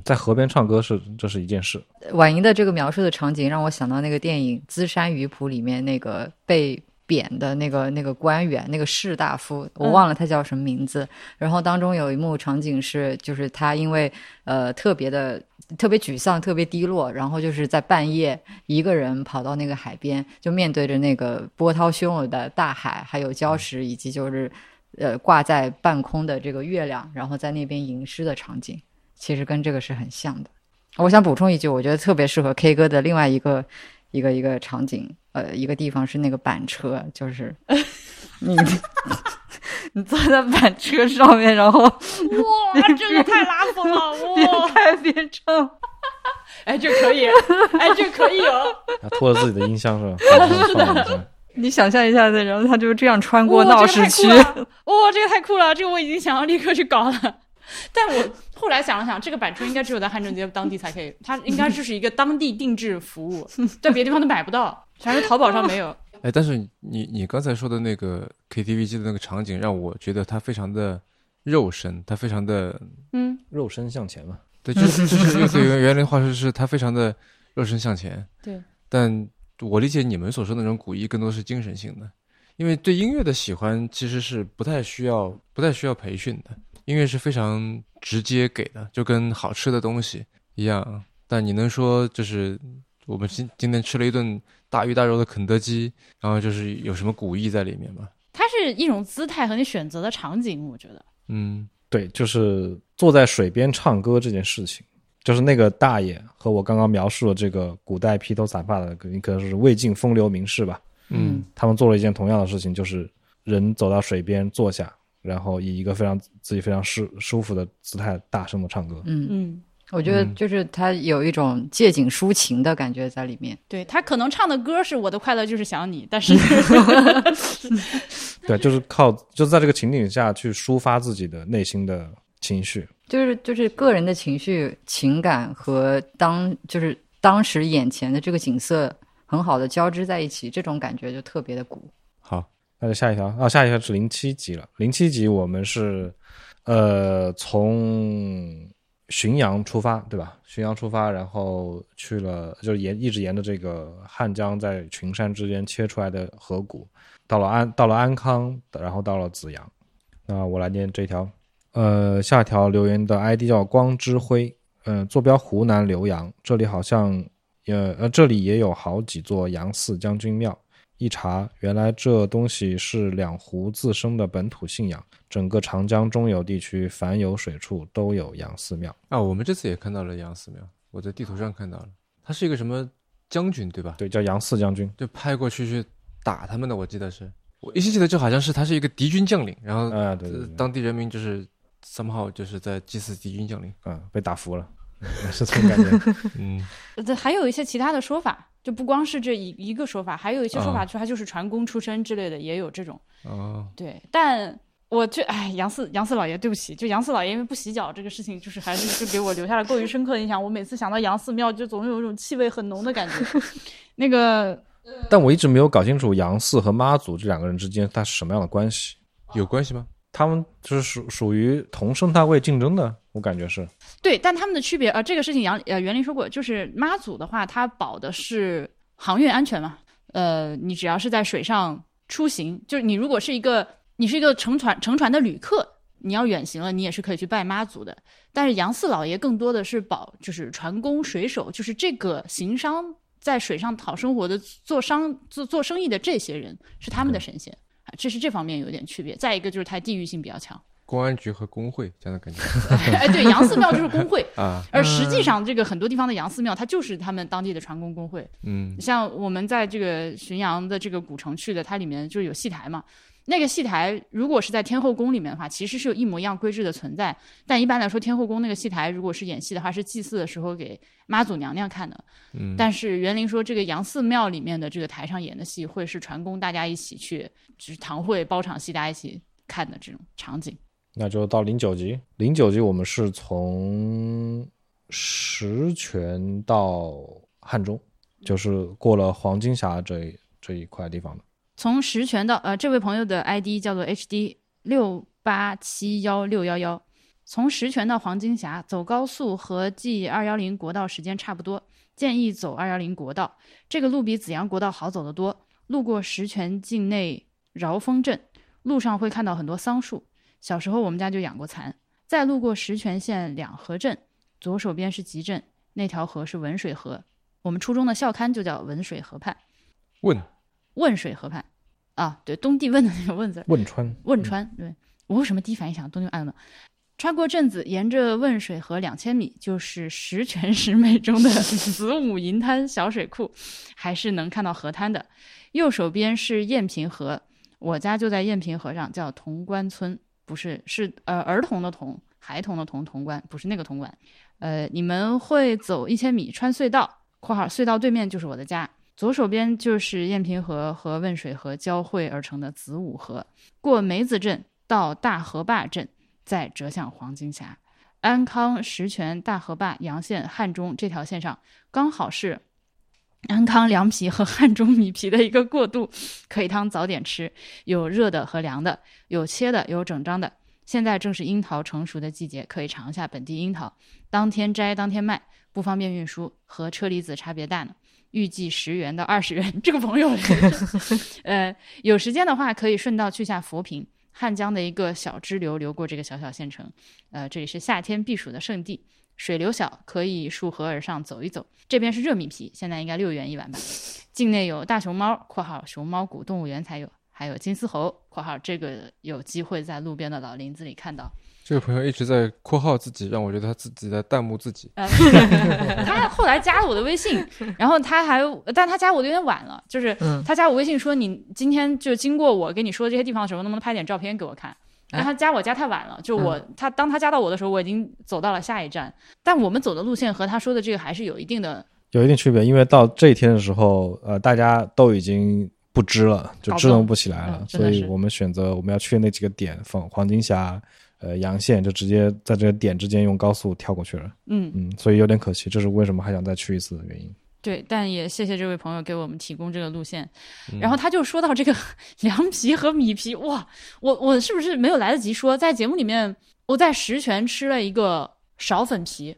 Speaker 4: 在河边唱歌是这是一件事，
Speaker 3: 婉莹的这个描述的场景让我想到那个电影《资山渔谱》里面那个被贬的那个那个官员，那个士大夫，我忘了他叫什么名字。然后当中有一幕场景是，就是他因为呃特别的特别沮丧、特别低落，然后就是在半夜一个人跑到那个海边，就面对着那个波涛汹涌的大海，还有礁石，以及就是呃挂在半空的这个月亮，然后在那边吟诗的场景。其实跟这个是很像的。我想补充一句，我觉得特别适合 K 歌的另外一个一个一个场景，呃，一个地方是那个板车，就是 <laughs> 你 <laughs> 你坐在板车上面，然后
Speaker 1: 哇，这个太拉风了！
Speaker 3: 边
Speaker 1: 哇，
Speaker 3: 开边唱，<laughs>
Speaker 1: 哎，这可以，哎，这可以哦。
Speaker 4: 他拖着自己的音箱是吧？是的
Speaker 3: 你想象一下子，然后他就这样穿过闹市区
Speaker 1: 哇，这个太酷了！这个我已经想要立刻去搞了。但我后来想了想，这个板车应该只有在汉正街当地才可以，它应该就是一个当地定制服务，在别的地方都买不到，反正淘宝上没有。<laughs>
Speaker 2: 哎，但是你你刚才说的那个 KTV 机的那个场景，让我觉得它非常的肉身，它非常的
Speaker 1: 嗯，
Speaker 4: 肉身向前嘛。
Speaker 2: 对，就是就是用 <laughs> 对原原来的话说是它非常的肉身向前。
Speaker 1: 对，
Speaker 2: 但我理解你们所说的那种古意更多是精神性的，因为对音乐的喜欢其实是不太需要不太需要培训的，音乐是非常直接给的，就跟好吃的东西一样。但你能说就是我们今今天吃了一顿大鱼大肉的肯德基，然后就是有什么古意在里面吗？
Speaker 1: 它是一种姿态和你选择的场景，我觉得。
Speaker 2: 嗯，
Speaker 4: 对，就是坐在水边唱歌这件事情，就是那个大爷和我刚刚描述的这个古代披头散发的，可可能是魏晋风流名士吧。
Speaker 2: 嗯
Speaker 4: 他们做了一件同样的事情，就是人走到水边坐下，然后以一个非常自己非常舒舒服的姿态大声的唱歌。
Speaker 3: 嗯，
Speaker 1: 嗯，
Speaker 3: 我觉得
Speaker 2: 嗯
Speaker 3: 就是他有一种借景抒情的感觉在里面。
Speaker 1: 对他可能唱的歌是我的快乐就是想你，但是 <laughs> <laughs>
Speaker 4: 对，就是靠就在这个情景下去抒发自己的内心的情绪。
Speaker 3: 就是就是个人的情绪、情感和当就是当时眼前的这个景色很好的交织在一起，这种感觉就特别的鼓。
Speaker 2: 好，
Speaker 4: 那就下一条啊，下一条是零七集了。零七集我们是呃从浔阳出发，对吧？浔阳出发，然后去了，就是沿一直沿着这个汉江在群山之间切出来的河谷，到了安到了安康，然后到了紫阳。那我来念这条，呃，下条留言的 ID 叫光之辉，嗯、坐标湖南浏阳，这里好像呃呃这里也有好几座杨寺将军庙。一查，原来这东西是两湖自身的本土信仰。整个长江中游地区，凡有水处都有杨寺庙。
Speaker 2: 啊，我们这次也看到了杨寺庙，我在地图上看到了，他是一个什么将军对吧？
Speaker 4: 对，叫杨四将军。
Speaker 2: 就派过去去打他们的，我记得是，我依稀记得就好像是他是一个敌军将领，然后、
Speaker 4: 啊，对对
Speaker 2: 呃
Speaker 4: 对，
Speaker 2: 当地人民就是 somehow 就是在祭祀敌军将领。
Speaker 4: 嗯，被打服了，<laughs> 是这种感觉。<laughs>
Speaker 2: 嗯，
Speaker 1: 这还有一些其他的说法，就不光是这一一个说法，还有一些说法
Speaker 2: 啊
Speaker 1: 说他就是船工出身之类的，也有这种。
Speaker 2: 哦，
Speaker 1: 对，但我就哎，杨四杨四老爷，对不起，就杨四老爷因为不洗脚这个事情，就是还是就给我留下了过于深刻的印象。我每次想到杨寺庙，就总有一种气味很浓的感觉。那个
Speaker 4: 但我一直没有搞清楚杨四和妈祖这两个人之间他是什么样的关系。
Speaker 2: 有关系吗？
Speaker 4: 他们就是属属于同生态位竞争的，我感觉是。
Speaker 1: 对，但他们的区别，呃，这个事情杨呃袁林说过，就是妈祖的话，它保的是航运安全嘛，呃，你只要是在水上出行，就是你如果是一个你是一个乘船乘船的旅客，你要远行了，你也是可以去拜妈祖的。但是杨四老爷更多的是保，就是船工、水手，就是这个行商在水上讨生活的做商做做生意的这些人是他们的神仙，这是这方面有点区别。再一个就是它地域性比较强，
Speaker 2: 公安局和工会这样的感觉
Speaker 1: 哎，对，杨寺庙就是工会。<laughs>
Speaker 2: 啊，
Speaker 1: 而实际上，这个很多地方的杨寺庙，它就是他们当地的船工工会。
Speaker 2: 嗯
Speaker 1: 像我们在这个浔阳的这个古城去的，它里面就是有戏台嘛。那个戏台如果是在天后宫里面的话，其实是有一模一样规制的存在。但一般来说，天后宫那个戏台如果是演戏的话，是祭祀的时候给妈祖娘娘看的。
Speaker 2: 嗯，
Speaker 1: 但是园林说，这个杨寺庙里面的这个台上演的戏，会是船工大家一起去，就是堂会包场戏，大家一起看的这种场景。
Speaker 4: 那就到零九集，零九集我们是从石泉到汉中，就是过了黄金峡这这一块地方的。
Speaker 1: 从石泉到呃，这位朋友的 ID 叫做 HD 六八七幺六幺幺，从石泉到黄金峡走高速和 G 二幺零国道时间差不多，建议走二幺零国道。这个路比紫阳国道好走得多。路过石泉境内饶峰镇，路上会看到很多桑树。小时候我们家就养过蚕。再路过石泉县两河镇，左手边是集镇，那条河是文水河。我们初中的校刊就叫文水河畔。
Speaker 2: 问
Speaker 1: 汶水河畔。啊，对，东帝汶的那个汶字，
Speaker 4: 汶川，
Speaker 1: 汶川。对。我为什么第一反应想东帝汶。呢？穿过镇子，沿着汶。水河两千米，就是十全十美中的子午银滩小水库，还是能看到河滩的。右手边是燕平河，我家就在燕平河上，叫潼关村，不是是呃儿童的童，孩童的童，潼关不是那个潼关。呃，你们会走一千米，穿隧道（括号隧道对面就是我的家）。左手边就是燕平河和汶水河交汇而成的子午河，过梅子镇到大河坝镇，再折向黄金峡。安康、石泉、大河坝、洋县、汉中这条线上，刚好是安康凉皮和汉中米皮的一个过渡，可以当早点吃，有热的和凉的，有切的，有整张的。现在正是樱桃成熟的季节，可以尝一下本地樱桃，当天摘当天卖，不方便运输，和车厘子差别大呢。预计十元到二十元，<laughs> 这个朋友，<laughs> 呃，有时间的话可以顺道去下佛坪，汉江的一个小支流流过这个小小县城，呃，这里是夏天避暑的圣地，水流小，可以溯河而上走一走。这边是热米皮，现在应该六元一碗吧。境内有大熊猫（括号熊猫谷动物园才有），还有金丝猴（括号这个有机会在路边的老林子里看到）。
Speaker 2: 这个朋友一直在括号自己，让我觉得他自己在弹幕自己。
Speaker 1: 呃，<laughs> 他后来加了我的微信，然后他还，但他加我的有点晚了，就是他加我微信说你今天就经过我跟你说的这些地方的时候，能不能拍点照片给我看？但他加我加太晚了，就我他当他加到我的时候，我已经走到了下一站，但我们走的路线和他说的这个还是有一定的
Speaker 4: 有一定区别，因为到这一天的时候，呃，大家都已经不支了，就支棱不起来了，所以我们选择我们要去的那几个点，放黄金峡。呃，阳线就直接在这个点之间用高速跳过去了。
Speaker 1: 嗯
Speaker 4: 嗯，所以有点可惜，这是为什么还想再去一次的原因。
Speaker 1: 对，但也谢谢这位朋友给我们提供这个路线。然后他就说到这个凉皮和米皮，哇，我我是不是没有来得及说，在节目里面我在石泉吃了一个苕粉皮，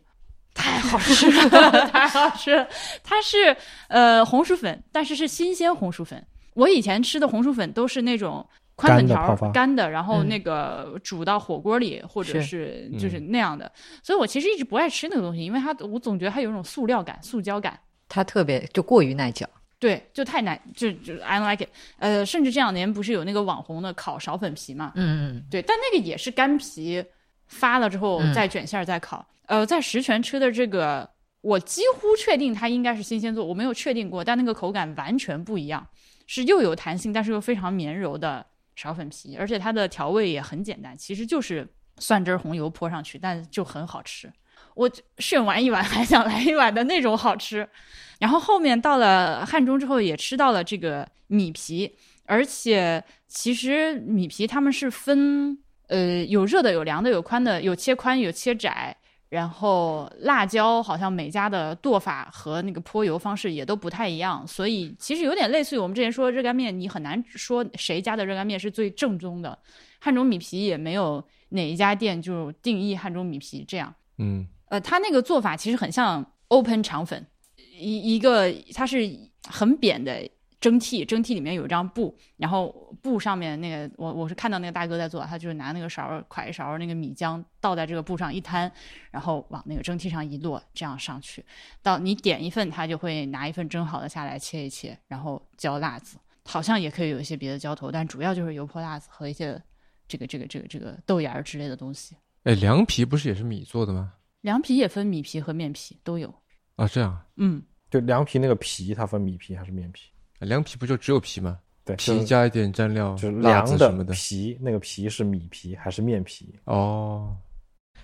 Speaker 1: 太好吃了，<laughs> 太好吃了。它是呃红薯粉，但是是新鲜红薯粉。我以前吃的红薯粉都是那种。宽粉条干的，然后那个煮到火锅里，或者是就是那样的，所以我其实一直不爱吃那个东西，因为它我总觉得它有一种塑料感、塑胶感，
Speaker 3: 它特别就过于耐嚼，
Speaker 1: 对，就太难，就就 I don't like it。呃，甚至这两年不是有那个网红的烤苕粉皮嘛？
Speaker 3: 嗯嗯，
Speaker 1: 对，但那个也是干皮发了之后再卷馅儿再烤。呃，在石泉吃的这个，我几乎确定它应该是新鲜做，我没有确定过，但那个口感完全不一样，是又有弹性，但是又非常绵柔的。苕粉皮，而且它的调味也很简单，其实就是蒜汁红油泼上去，但就很好吃。我炫完一碗还想来一碗的那种好吃。然后后面到了汉中之后，也吃到了这个米皮，而且其实米皮他们是分呃有热的、有凉的、有宽的、有切宽、有切窄。然后辣椒好像每家的剁法和那个泼油方式也都不太一样，所以其实有点类似于我们之前说热干面，你很难说谁家的热干面是最正宗的。汉中米皮也没有哪一家店就定义汉中米皮这样。
Speaker 2: 嗯，
Speaker 1: 呃，他那个做法其实很像 open 肠粉，一一个它是很扁的。蒸屉，蒸屉里面有一张布，然后布上面那个，我我是看到那个大哥在做，他就是拿那个勺㧟一勺那个米浆倒在这个布上一摊，然后往那个蒸屉上一落，这样上去。到你点一份，他就会拿一份蒸好的下来切一切，然后浇辣子，好像也可以有一些别的浇头，但主要就是油泼辣子和一些这个这个这个这个豆芽儿之类的东西。
Speaker 2: 哎，凉皮不是也是米做的吗？
Speaker 1: 凉皮也分米皮和面皮都有
Speaker 2: 啊，这样。
Speaker 1: 嗯，
Speaker 4: 就凉皮那个皮，它分米皮还是面皮？
Speaker 2: 凉皮不就只有皮吗？
Speaker 4: 对，
Speaker 2: 皮加一点蘸料，
Speaker 4: 就是
Speaker 2: 辣子什
Speaker 4: 么
Speaker 2: 的。
Speaker 4: 皮那个皮是米皮还是面皮？
Speaker 2: 哦，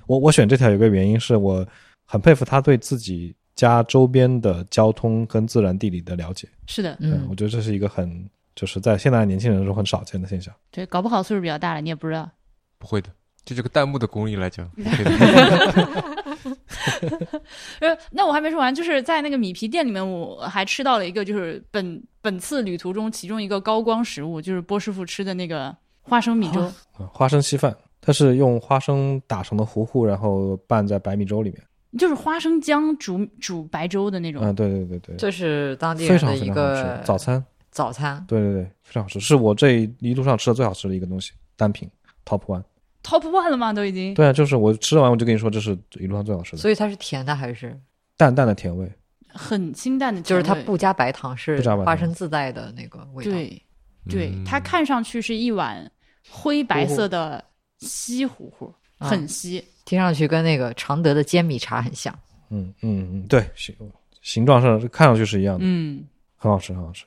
Speaker 4: 我我选这条有个原因是我很佩服他对自己家周边的交通跟自然地理的了解。
Speaker 1: 是的，
Speaker 3: 嗯，
Speaker 4: 我觉得这是一个很就是在现在年轻人中很少见的现象。
Speaker 1: 对，搞不好岁数比较大了，你也不知道。
Speaker 2: 不会的，就这个弹幕的功力来讲。<laughs> <laughs>
Speaker 1: 呃，那我还没说完，就是在那个米皮店里面，我还吃到了一个，就是本本次旅途中其中一个高光食物，就是波师傅吃的那个花生米粥。
Speaker 4: 花生稀饭，它是用花生打成的糊糊，然后拌在白米粥里面，
Speaker 1: 就是花生浆煮煮白粥的那种。
Speaker 4: 嗯，对对对对，
Speaker 3: 这是当地
Speaker 4: 人
Speaker 3: 的一个
Speaker 4: 早餐。
Speaker 3: 早餐，
Speaker 4: 对对对，非常好吃，是我这一路上吃的最好吃的一个东西，单品 top one。
Speaker 1: Top one 了吗？都已经。
Speaker 4: 对啊，就是我吃完我就跟你说，这是一路上最好吃的。
Speaker 3: 所以它是甜的还是
Speaker 4: 淡淡的甜味？
Speaker 1: 很清淡的，
Speaker 3: 就是它不加白糖，是花生自带的那个味道。
Speaker 1: 对，对，它看上去是一碗灰白色的稀糊糊，
Speaker 3: 啊
Speaker 1: 很稀。
Speaker 3: 听上去跟那个常德的煎米茶很像。
Speaker 4: 嗯嗯嗯，对，形形状上看上去是一样的，
Speaker 1: 嗯，
Speaker 4: 很好吃，很好吃。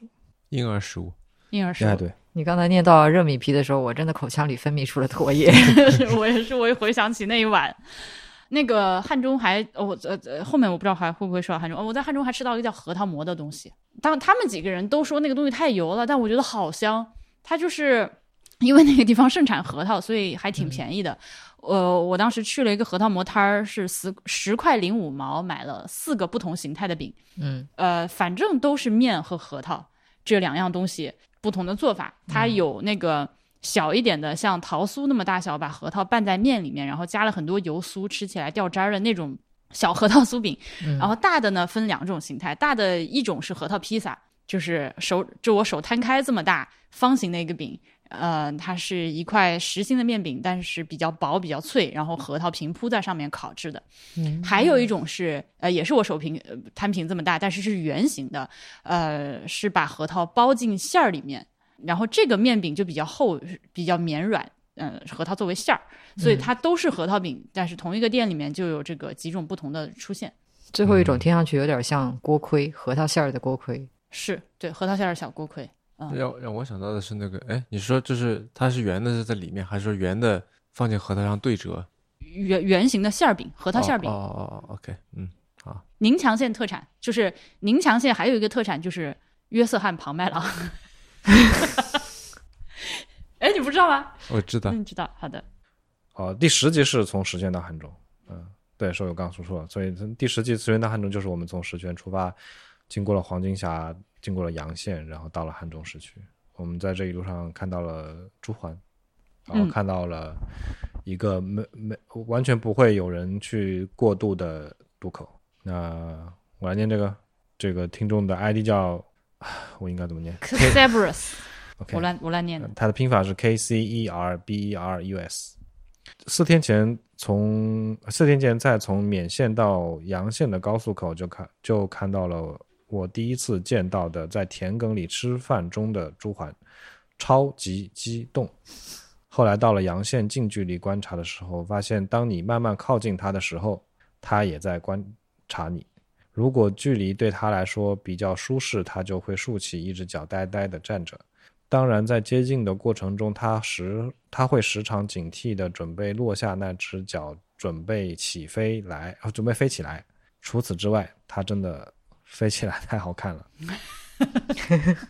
Speaker 2: 婴儿食物，
Speaker 1: 婴儿食物，
Speaker 4: 哎，对，
Speaker 3: 你刚才念到热米皮的时候，我真的口腔里分泌出了唾液。<laughs>
Speaker 1: 我也是，我也回想起那一晚。那个汉中还，哦我呃呃，后面我不知道还会不会说到汉中。哦我在汉中还吃到一个叫核桃馍的东西，当他们几个人都说那个东西太油了，但我觉得好香。它就是因为那个地方盛产核桃，所以还挺便宜的。呃，我当时去了一个核桃馍摊儿，是十十块零五毛买了四个不同形态的饼，
Speaker 3: 嗯
Speaker 1: 呃，反正都是面和核桃这两样东西不同的做法。它有那个小一点的，像桃酥那么大小，把核桃拌在面里面，然后加了很多油酥，吃起来掉渣儿的那种小核桃酥饼。
Speaker 3: 嗯
Speaker 1: 然后大的呢分两种形态，大的一种是核桃披萨，就是手就我手摊开这么大方形的一个饼。呃，它是一块实心的面饼，但是比较薄、比较脆，然后核桃平铺在上面烤制的。
Speaker 3: 嗯
Speaker 1: 还有一种是，呃，也是我手平呃摊平这么大，但是是圆形的，呃，是把核桃包进馅儿里面，然后这个面饼就比较厚，比较绵软，嗯、核桃作为馅儿，所以它都是核桃饼，但是同一个店里面就有这个几种不同的出现。
Speaker 3: 最后一种听上去有点像锅盔，核桃馅儿的锅盔。
Speaker 1: 是对核桃馅儿的小锅盔，嗯
Speaker 2: 让让我想到的是那个，哎，你说就是它是圆的是在里面，还是说圆的放进核桃上对折？
Speaker 1: 圆圆形的馅儿饼，核桃馅儿饼。
Speaker 2: 哦哦哦哦，OK，嗯，好
Speaker 1: 宁强县特产就是宁强县还有一个特产就是约瑟汉庞麦郎。<laughs> 哎，你不知道吗？
Speaker 2: 我知道，
Speaker 1: 嗯，知道。好的，
Speaker 4: 哦，第十集是从石泉到汉中，嗯，对，是我刚说错了，所以第十集石泉到汉中就是我们从石泉出发，经过了黄金峡，经过了洋县，然后到了汉中市区。我们在这一路上看到了朱鹮，然后
Speaker 1: 嗯
Speaker 4: 看到了一个没没完全不会有人去过渡的渡口。那我来念这个，这个听众的 ID 叫，啊我应该怎么念 Cerberus，？OK，<laughs>
Speaker 1: 我乱我乱念的。
Speaker 4: 它的拼法是 K C E R B E R U S。四天前从四天前在从勉县到洋县的高速口就看就看到了我第一次见到的在田埂里吃饭中的朱鹮，超级激动。后来到了阳县近距离观察的时候，发现当你慢慢靠近它的时候，它也在观察你。如果距离对它来说比较舒适，它就会竖起一只脚呆呆地站着。当然，在接近的过程中，它时它会时常警惕地准备落下那只脚，准备起飞来，呃准备飞起来。除此之外，它真的飞起来太好看了。<laughs>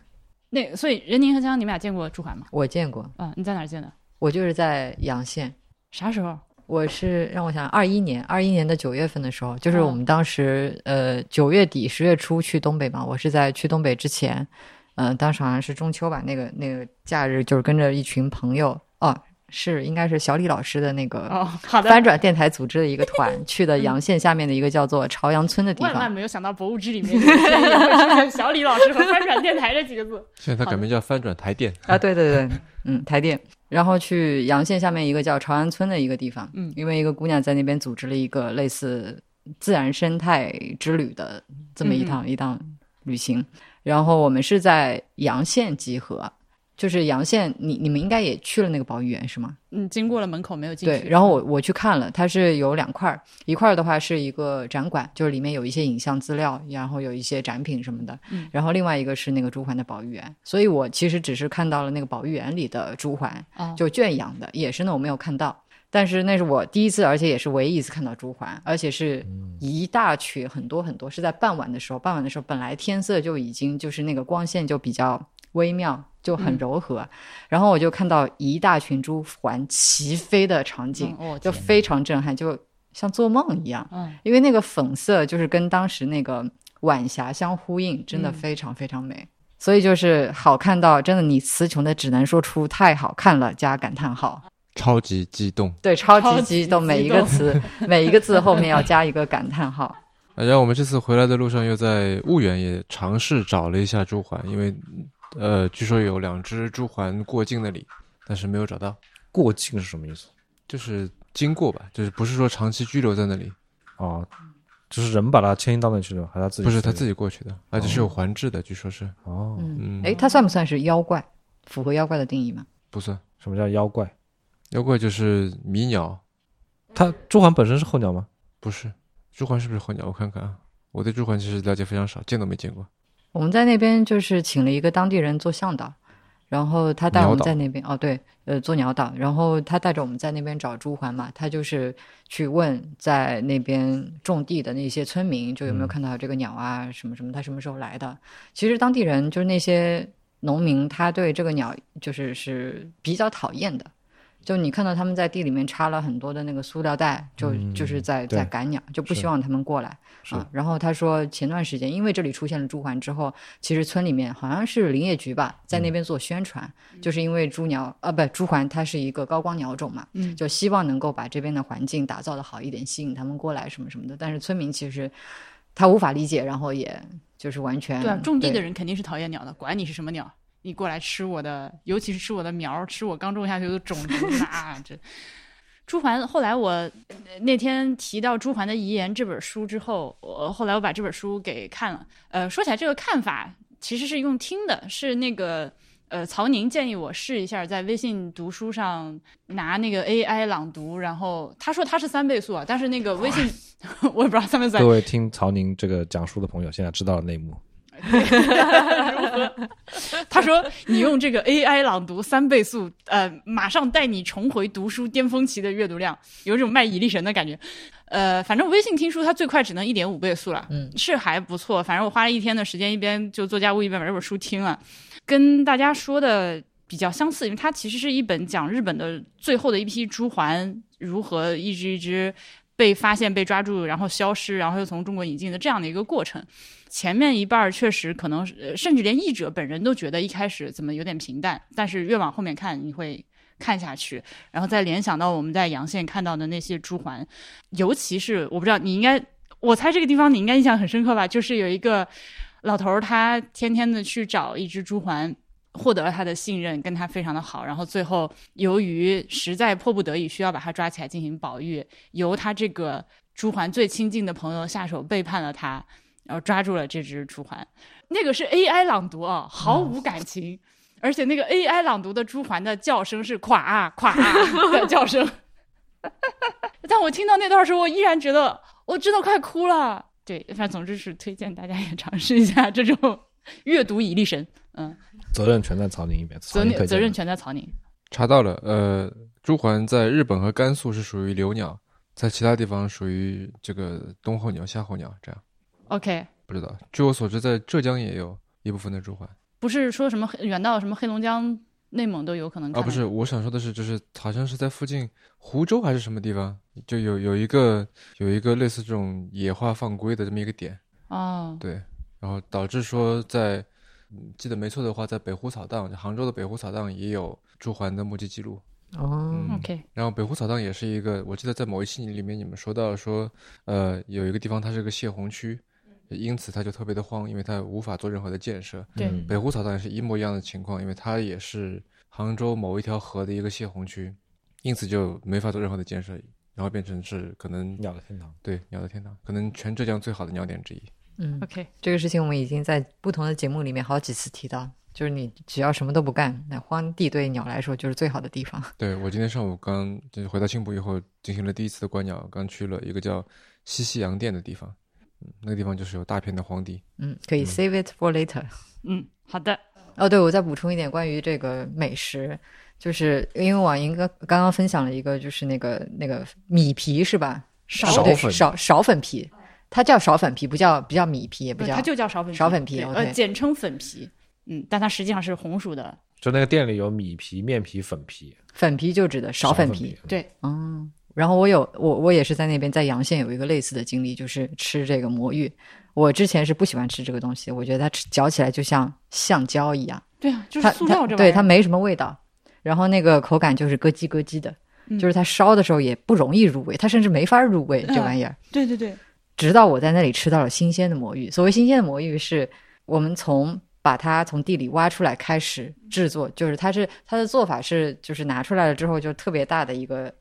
Speaker 1: 那所以任宁和江，你们俩见过朱鹮吗？
Speaker 3: 我见过，
Speaker 1: 啊，你在哪儿见的？
Speaker 3: 我就是在阳县。
Speaker 1: 啥时候？
Speaker 3: 我是让我想，二一年，二一年的九月份的时候，就是
Speaker 1: 哦
Speaker 3: 我们当时、呃九月底十月初去东北嘛，我是在去东北之前，嗯、当时好像是中秋吧，那个那个假日就是跟着一群朋友，哦，是应该是小李老师的那个
Speaker 1: 哦，好的。
Speaker 3: 翻转电台组织的一个团，去的阳县下面的一个叫做朝阳村的地
Speaker 1: 方万
Speaker 3: 万。
Speaker 1: 没有想到博物志里面有一天也会出现小李老师和翻转电台这几个字。
Speaker 2: 现在它改名叫翻转台电。
Speaker 3: 啊，对对对，嗯，台电，然后去阳县下面一个叫朝阳村的一个地方，
Speaker 1: 嗯
Speaker 3: 因为一个姑娘在那边组织了一个类似自然生态之旅的这么一趟、一趟旅行，然后我们是在阳县集合，就是阳县，你你们应该也去了那个保育园是吗？
Speaker 1: 嗯，经过了门口没有进去。
Speaker 3: 对，然后我我去看了，它是有两块儿，一块儿的话是一个展馆，就是里面有一些影像资料，然后有一些展品什么的，
Speaker 1: 嗯
Speaker 3: 然后另外一个是那个朱鹮的保育园，所以我其实只是看到了那个保育园里的朱鹮，
Speaker 1: 哦
Speaker 3: 就圈养的，野生的我没有看到。但是那是我第一次，而且也是唯一一次看到朱鹮，而且是一大群，很多很多，是在傍晚的时候。傍晚的时候，本来天色就已经就是那个光线就比较微妙，就很
Speaker 1: 嗯
Speaker 3: 柔和。然后我就看到一大群朱鹮齐飞的场景，
Speaker 1: 嗯哦
Speaker 3: 就非常震撼，就像做梦一样。
Speaker 1: 嗯，
Speaker 3: 因为那个粉色就是跟当时那个晚霞相呼应，真的
Speaker 1: 嗯
Speaker 3: 非常非常美。所以就是好看到，真的你词穷的只能说出太好看了加感叹号。
Speaker 2: 超级激动。
Speaker 3: 对，超
Speaker 1: 超级
Speaker 3: 级激动，
Speaker 1: 激
Speaker 3: 每一个词 <laughs> 每一个字后面要加一个感叹号。
Speaker 2: 啊然后我们这次回来的路上，又在婺源也尝试找了一下朱鹮，因为呃，据说有两只朱鹮过境那里，但是没有找到，
Speaker 4: 过境是什么意思？
Speaker 2: 就是经过吧，就是不是说长期居留在那里，
Speaker 4: 哦，就是人把它迁移到那去了，还是他自己？
Speaker 2: 不是他自己过去的，而且是有环制的，据说是
Speaker 4: 哦，
Speaker 3: 嗯，
Speaker 2: 嗯
Speaker 3: 哎，它算不算是妖怪？符合妖怪的定义吗？
Speaker 2: 不算。
Speaker 4: 什么叫妖怪？
Speaker 2: 妖怪就是迷鸟，
Speaker 4: 它朱鹮本身是候鸟吗？
Speaker 2: 不是，朱鹮是不是候鸟？我看看啊，我对朱鹮其实了解非常少，见都没见过。
Speaker 3: 我们在那边就是请了一个当地人做向导，然后他带我们在那边哦，对，呃，做鸟导，然后他带着我们在那边找朱鹮嘛，他就是去问在那边种地的那些村民，就有没有看到这个鸟啊，什么什么，他什么时候来的？其实当地人就是那些农民，他对这个鸟就是是比较讨厌的。就你看到他们在地里面插了很多的那个塑料袋，就、
Speaker 4: 嗯
Speaker 3: 就是在在赶鸟，就不希望他们过来啊。然后他说，前段时间因为这里出现了朱鹮之后，其实村里面好像是林业局吧，在那边做宣传，就是因为朱鸟啊，不朱鹮它是一个高光鸟种嘛，
Speaker 1: 嗯。
Speaker 3: 就希望能够把这边的环境打造的好一点，吸引他们过来什么什么的。但是村民其实他无法理解，然后也就是完全
Speaker 1: 对啊，种地的人肯定是讨厌鸟的，管你是什么鸟，你过来吃我的，尤其是吃我的苗儿，吃我刚种下去的种子，<laughs> 啊这。朱桓，后来我呃那天提到《朱桓的遗言》这本书之后，我后来我把这本书给看了。呃，说起来这个看法其实是用听的，是那个呃曹宁建议我试一下，在微信读书上拿那个 AI 朗读，然后他说他是三倍速啊，但是那个微信 <laughs> 我也不知道三倍速
Speaker 4: 各位听曹宁这个讲述的朋友，现在知道了内幕。<laughs> <laughs>
Speaker 1: 他说：“你用这个 AI 朗读三倍速，呃，马上带你重回读书巅峰期的阅读量，有一种卖蚁力神的感觉。呃，反正微信听书它最快只能一点五倍速了，
Speaker 3: 嗯，
Speaker 1: 是还不错。反正我花了一天的时间，一边就做家务，一边把这本书听了，跟大家说的比较相似，因为它其实是一本讲日本的最后的一批朱鹮如何一只一只被发现、被抓住，然后消失，然后又从中国引进的这样的一个过程。前面一半确实可能，甚至连译者本人都觉得一开始怎么有点平淡，但是越往后面看，你会看下去，然后再联想到我们在阳县看到的那些朱鹮，尤其是我不知道你应该，我猜这个地方你应该印象很深刻吧？就是有一个老头儿，他天天的去找一只朱鹮。获得了他的信任，跟他非常的好，然后最后由于实在迫不得已需要把他抓起来进行保育，由他这个朱鹮最亲近的朋友下手背叛了他，然后抓住了这只朱鹮。那个是 AI 朗读啊，毫无感情，而且那个 AI 朗读的朱鹮的叫声是垮啊垮啊 <laughs> 的叫声。<laughs> 但我听到那段时候，我依然觉得我真的快哭了。对，反正总之是推荐大家也尝试一下这种 <laughs> 阅读蚁力神。嗯，
Speaker 4: 责任全在曹宁一边，
Speaker 1: 责责任全在曹宁。
Speaker 2: 查到了，呃，朱鹮在日本和甘肃是属于留鸟，在其他地方属于这个冬候鸟、夏候鸟，这样。
Speaker 1: OK，
Speaker 2: 不知道。据我所知，在浙江也有一部分的朱鹮
Speaker 1: 不是说什么远到什么黑龙江、内蒙都有可能看
Speaker 2: 啊，不是，我想说的是，就是好像是在附近湖州还是什么地方，就有有一个有一个类似这种野化放归的这么一个点，
Speaker 1: 哦，
Speaker 2: 对，然后导致说在，嗯记得没错的话，在北湖草荡，杭州的北湖草荡也有朱鹮的目击记录。
Speaker 3: 哦，
Speaker 2: 嗯
Speaker 1: OK，
Speaker 2: 然后北湖草荡也是一个，我记得在某一期里面你们说到说，呃，有一个地方它是个泄洪区，因此它就特别的荒，因为它无法做任何的建设。
Speaker 1: 对
Speaker 4: 嗯
Speaker 2: 北湖草荡也是一模一样的情况，因为它也是杭州某一条河的一个泄洪区，因此就没法做任何的建设，然后变成是可能
Speaker 4: 鸟的天堂。
Speaker 2: 对鸟的天堂，可能全浙江最好的鸟点之一。
Speaker 3: 嗯
Speaker 1: ，OK，
Speaker 3: 这个事情我们已经在不同的节目里面好几次提到，就是你只要什么都不干，那荒地对鸟来说就是最好的地方。<laughs>
Speaker 2: 对我今天上午刚就是回到青浦以后，进行了第一次的观鸟，刚去了一个叫西溪洋店的地方，嗯，那个地方就是有大片的荒地。
Speaker 3: 嗯，可以 save it for later。
Speaker 1: 嗯，好的，
Speaker 3: 哦，对，我再补充一点关于这个美食，就是因为网银哥刚刚分享了一个，就是那个那个米皮是吧？少
Speaker 4: 少粉
Speaker 3: 苕苕粉皮，它叫苕粉皮，不叫不叫米皮，也不叫
Speaker 1: 它就叫苕粉皮
Speaker 3: 苕粉皮
Speaker 1: 呃，简称粉皮。嗯，但它实际上是红薯的。
Speaker 4: 就那个店里有米皮、面皮、粉皮、
Speaker 3: 粉皮就指的苕粉皮。
Speaker 1: 对，
Speaker 3: 嗯，然后我有我我也是在那边在阳县有一个类似的经历，就是吃这个魔芋。我之前是不喜欢吃这个东西，我觉得它吃嚼起来就像橡胶一样，
Speaker 1: 对啊，就是塑料这玩意儿。
Speaker 3: 对它没什么味道，然后那个口感就是咯叽咯叽的，
Speaker 1: 嗯
Speaker 3: 就是它烧的时候也不容易入味，它甚至没法入味、这玩意儿。
Speaker 1: 对对对，
Speaker 3: 直到我在那里吃到了新鲜的魔芋。所谓新鲜的魔芋，是我们从把它从地里挖出来开始制作，就是它是它的做法是，就是拿出来了之后就特别大的一个，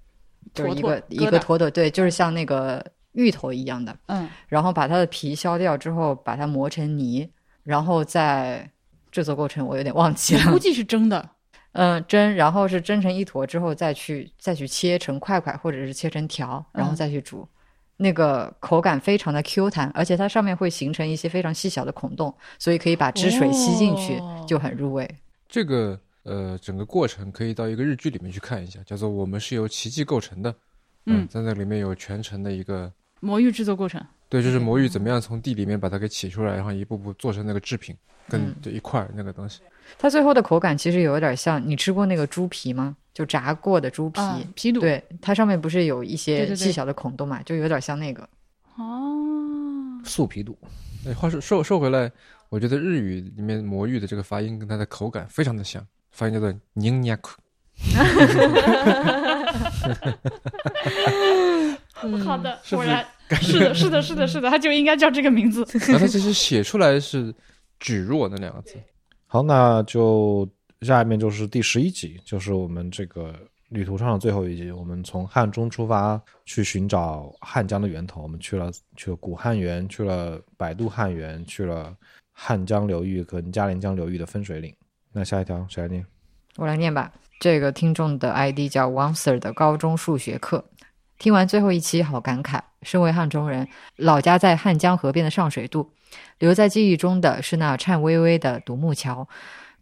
Speaker 3: 就是一个一个坨坨，对，就是像那个芋头一样的，
Speaker 1: 嗯，
Speaker 3: 然后把它的皮削掉之后，把它磨成泥，然后再制作过程我有点忘记了
Speaker 1: 估，计是蒸的。<laughs>
Speaker 3: 嗯，蒸，然后是蒸成一坨之后再去再去切成块块，或者是切成条，然后再去煮。那个口感非常的 Q 弹，而且它上面会形成一些非常细小的孔洞，所以可以把汁水吸进去，
Speaker 1: 哦
Speaker 3: 就很入味。
Speaker 2: 这个呃，整个过程可以到一个日剧里面去看一下，叫做《我们是由奇迹构成的》。
Speaker 1: 嗯
Speaker 2: 在那里面有全程的一个，
Speaker 1: 魔芋制作过程。
Speaker 2: 对，就是魔芋怎么样从地里面把它给起出来，然后一步步做成那个制品，跟
Speaker 3: 嗯
Speaker 2: 这一块儿那个东西。
Speaker 3: 它最后的口感其实有点像，你吃过那个猪皮吗？就炸过的猪皮，
Speaker 1: 啊，皮肚。
Speaker 3: 对，它上面不是有一些细小的孔洞嘛，就有点像那个。
Speaker 1: 哦，
Speaker 4: 素皮肚，
Speaker 2: 哎，话说说说回来，我觉得日语里面魔芋的这个发音跟它的口感非常的像，发音叫做“宁尼库
Speaker 1: 好的，果然是的，是的，是的，是的，它就应该叫这个名字。<laughs> ”，
Speaker 2: 然后它其实写出来是“蒟若”那两个字。
Speaker 4: 好，那就下面就是第十一集，就是我们这个旅途上的最后一集。我们从汉中出发去寻找汉江的源头，我们去了去了古汉源，去了百度汉源，去了汉江流域跟嘉陵江流域的分水岭。那下一条谁来念？
Speaker 3: 我来念吧。这个听众的 ID 叫 Wanser 的高中数学课，听完最后一期，好感慨。身为汉中人，老家在汉江河边的上水渡，留在记忆中的是那颤巍巍的独木桥、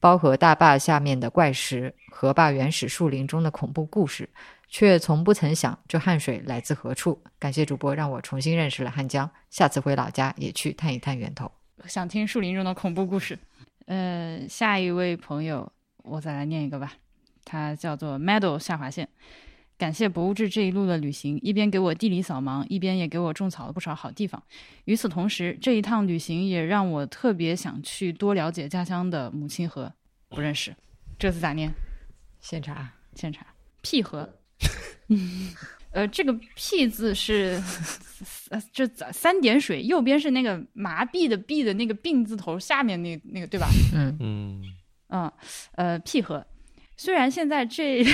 Speaker 3: 包河大坝下面的怪石、河坝原始树林中的恐怖故事，却从不曾想这汉水来自何处。感谢主播让我重新认识了汉江，下次回老家也去探一探源头。
Speaker 1: 想听树林中的恐怖故事。呃，下一位朋友，我再来念一个吧，他叫做 Meadow 下划线。感谢博物志这一路的旅行，一边给我地理扫盲，一边也给我种草了不少好地方。与此同时，这一趟旅行也让我特别想去多了解家乡的母亲河。不认识，这字咋念？
Speaker 3: 现查，
Speaker 1: 现查。屁河。<laughs> 呃，这个“屁”字是呃这三三点水，右边是那个麻痹的“痹”的那个病字头，下面那那个对吧？
Speaker 3: 嗯，
Speaker 2: 嗯，
Speaker 1: 嗯，呃，屁河。虽然现在这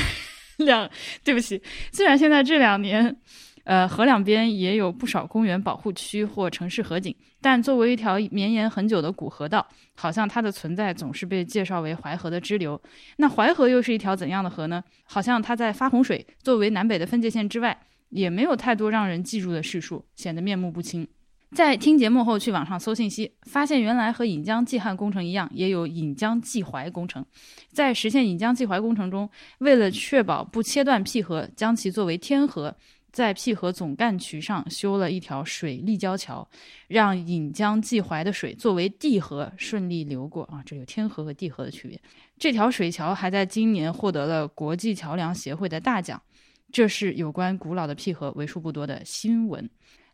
Speaker 1: 两，对不起，虽然现在这两年，呃，河两边也有不少公园保护区或城市河景，但作为一条绵延很久的古河道，好像它的存在总是被介绍为淮河的支流。那淮河又是一条怎样的河呢？好像它在发洪水作为南北的分界线之外，也没有太多让人记住的事数，显得面目不清。在听节目后去网上搜信息，发现原来和引江济汉工程一样，也有引江济淮工程。在实现引江济淮工程中，为了确保不切断辟河，将其作为天河，在辟河总干渠上修了一条水立交桥，让引江济淮的水作为地河顺利流过啊。这有天河和地河的区别。这条水桥还在今年获得了国际桥梁协会的大奖。这是有关古老的辟河为数不多的新闻。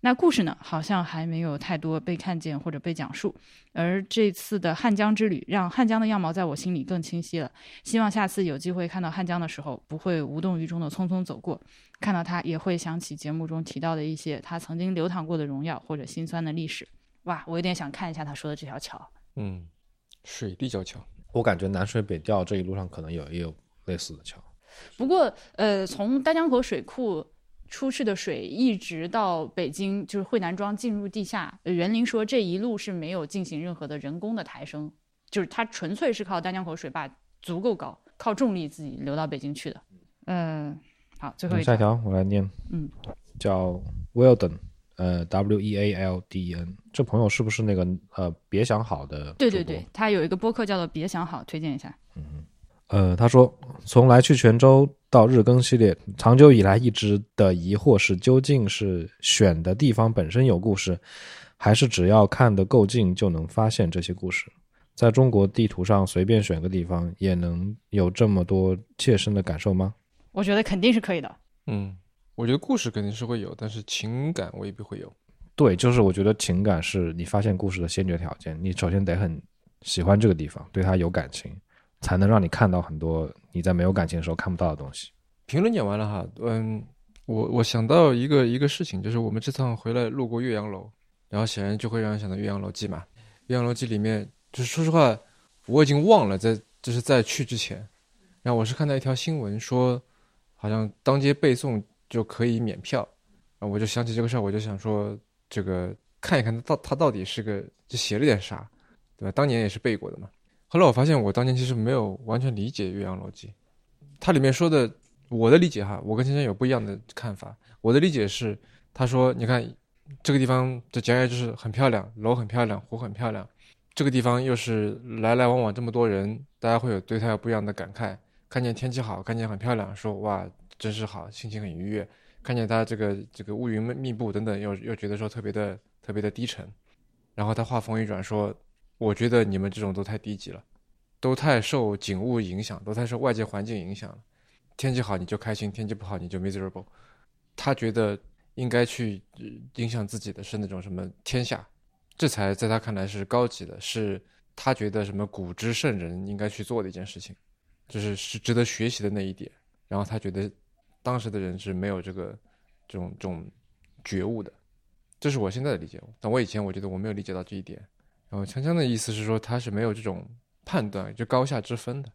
Speaker 1: 那故事呢，好像还没有太多被看见或者被讲述。而这次的汉江之旅，让汉江的样貌在我心里更清晰了。希望下次有机会看到汉江的时候，不会无动于衷的匆匆走过，看到它也会想起节目中提到的一些它曾经流淌过的荣耀或者心酸的历史。哇，我有点想看一下他说的这条桥。
Speaker 2: 嗯，水立交桥。
Speaker 4: 我感觉南水北调这一路上可能有也有类似的桥。
Speaker 1: 不过，呃，从丹江口水库出去的水一直到北京，就是惠南庄进入地下，呃袁林说这一路是没有进行任何的人工的抬升，就是它纯粹是靠丹江口水坝足够高，靠重力自己流到北京去的。嗯、好，最后一
Speaker 4: 下一条我来念，
Speaker 1: 嗯，
Speaker 4: 叫 Weldon，呃，W E A L D E N，这朋友是不是那个呃别想好的？
Speaker 1: 对对对，，他有一个播客叫做“别想好”，推荐一下。
Speaker 4: 呃，他说从来去泉州到日更系列，长久以来一直的疑惑是，究竟是选的地方本身有故事，还是只要看得够近就能发现这些故事？在中国地图上随便选个地方，也能有这么多切身的感受吗？
Speaker 1: 我觉得肯定是可以的。
Speaker 2: 嗯，我觉得故事肯定是会有，但是情感未必会有。
Speaker 4: 对，就是我觉得情感是你发现故事的先决条件。你首先得很喜欢这个地方，对它有感情，才能让你看到很多你在没有感情的时候看不到的东西。
Speaker 2: 评论念完了哈，嗯，我我想到一个一个事情，就是我们这趟回来路过岳阳楼，然后显然就会让人想到《岳阳楼记》嘛。《岳阳楼记》里面，就是说实话，我已经忘了在就是在去之前，然后我是看到一条新闻说，好像当街背诵就可以免票，然后我就想起这个事儿，我就想说这个看一看他到他到底是个就写了点啥，对吧？当年也是背过的嘛。后来我发现，我当年其实没有完全理解《岳阳楼记》，它里面说的，我的理解哈，我跟芊芊有不一样的看法。我的理解是，他说，你看这个地方的讲解就是很漂亮，楼很漂亮，湖很漂亮，这个地方又是来来往往这么多人，大家会有对它有不一样的感慨。看见天气好，看见很漂亮，说哇，真是好，心情很愉悦。看见它这个这个乌云密布等等，又又觉得说特别的特别的低沉。然后他话锋一转说。我觉得你们这种都太低级了，都太受景物影响，都太受外界环境影响了。天气好你就开心，天气不好你就 miserable。他觉得应该去影响自己的是那种什么天下，这才在他看来是高级的，是他觉得什么古之圣人应该去做的一件事情，就是是值得学习的那一点。然后他觉得当时的人是没有这个这种这种觉悟的，这是我现在的理解。但我以前我觉得我没有理解到这一点。然后锵锵的意思是说，他是没有这种判断，就高下之分的。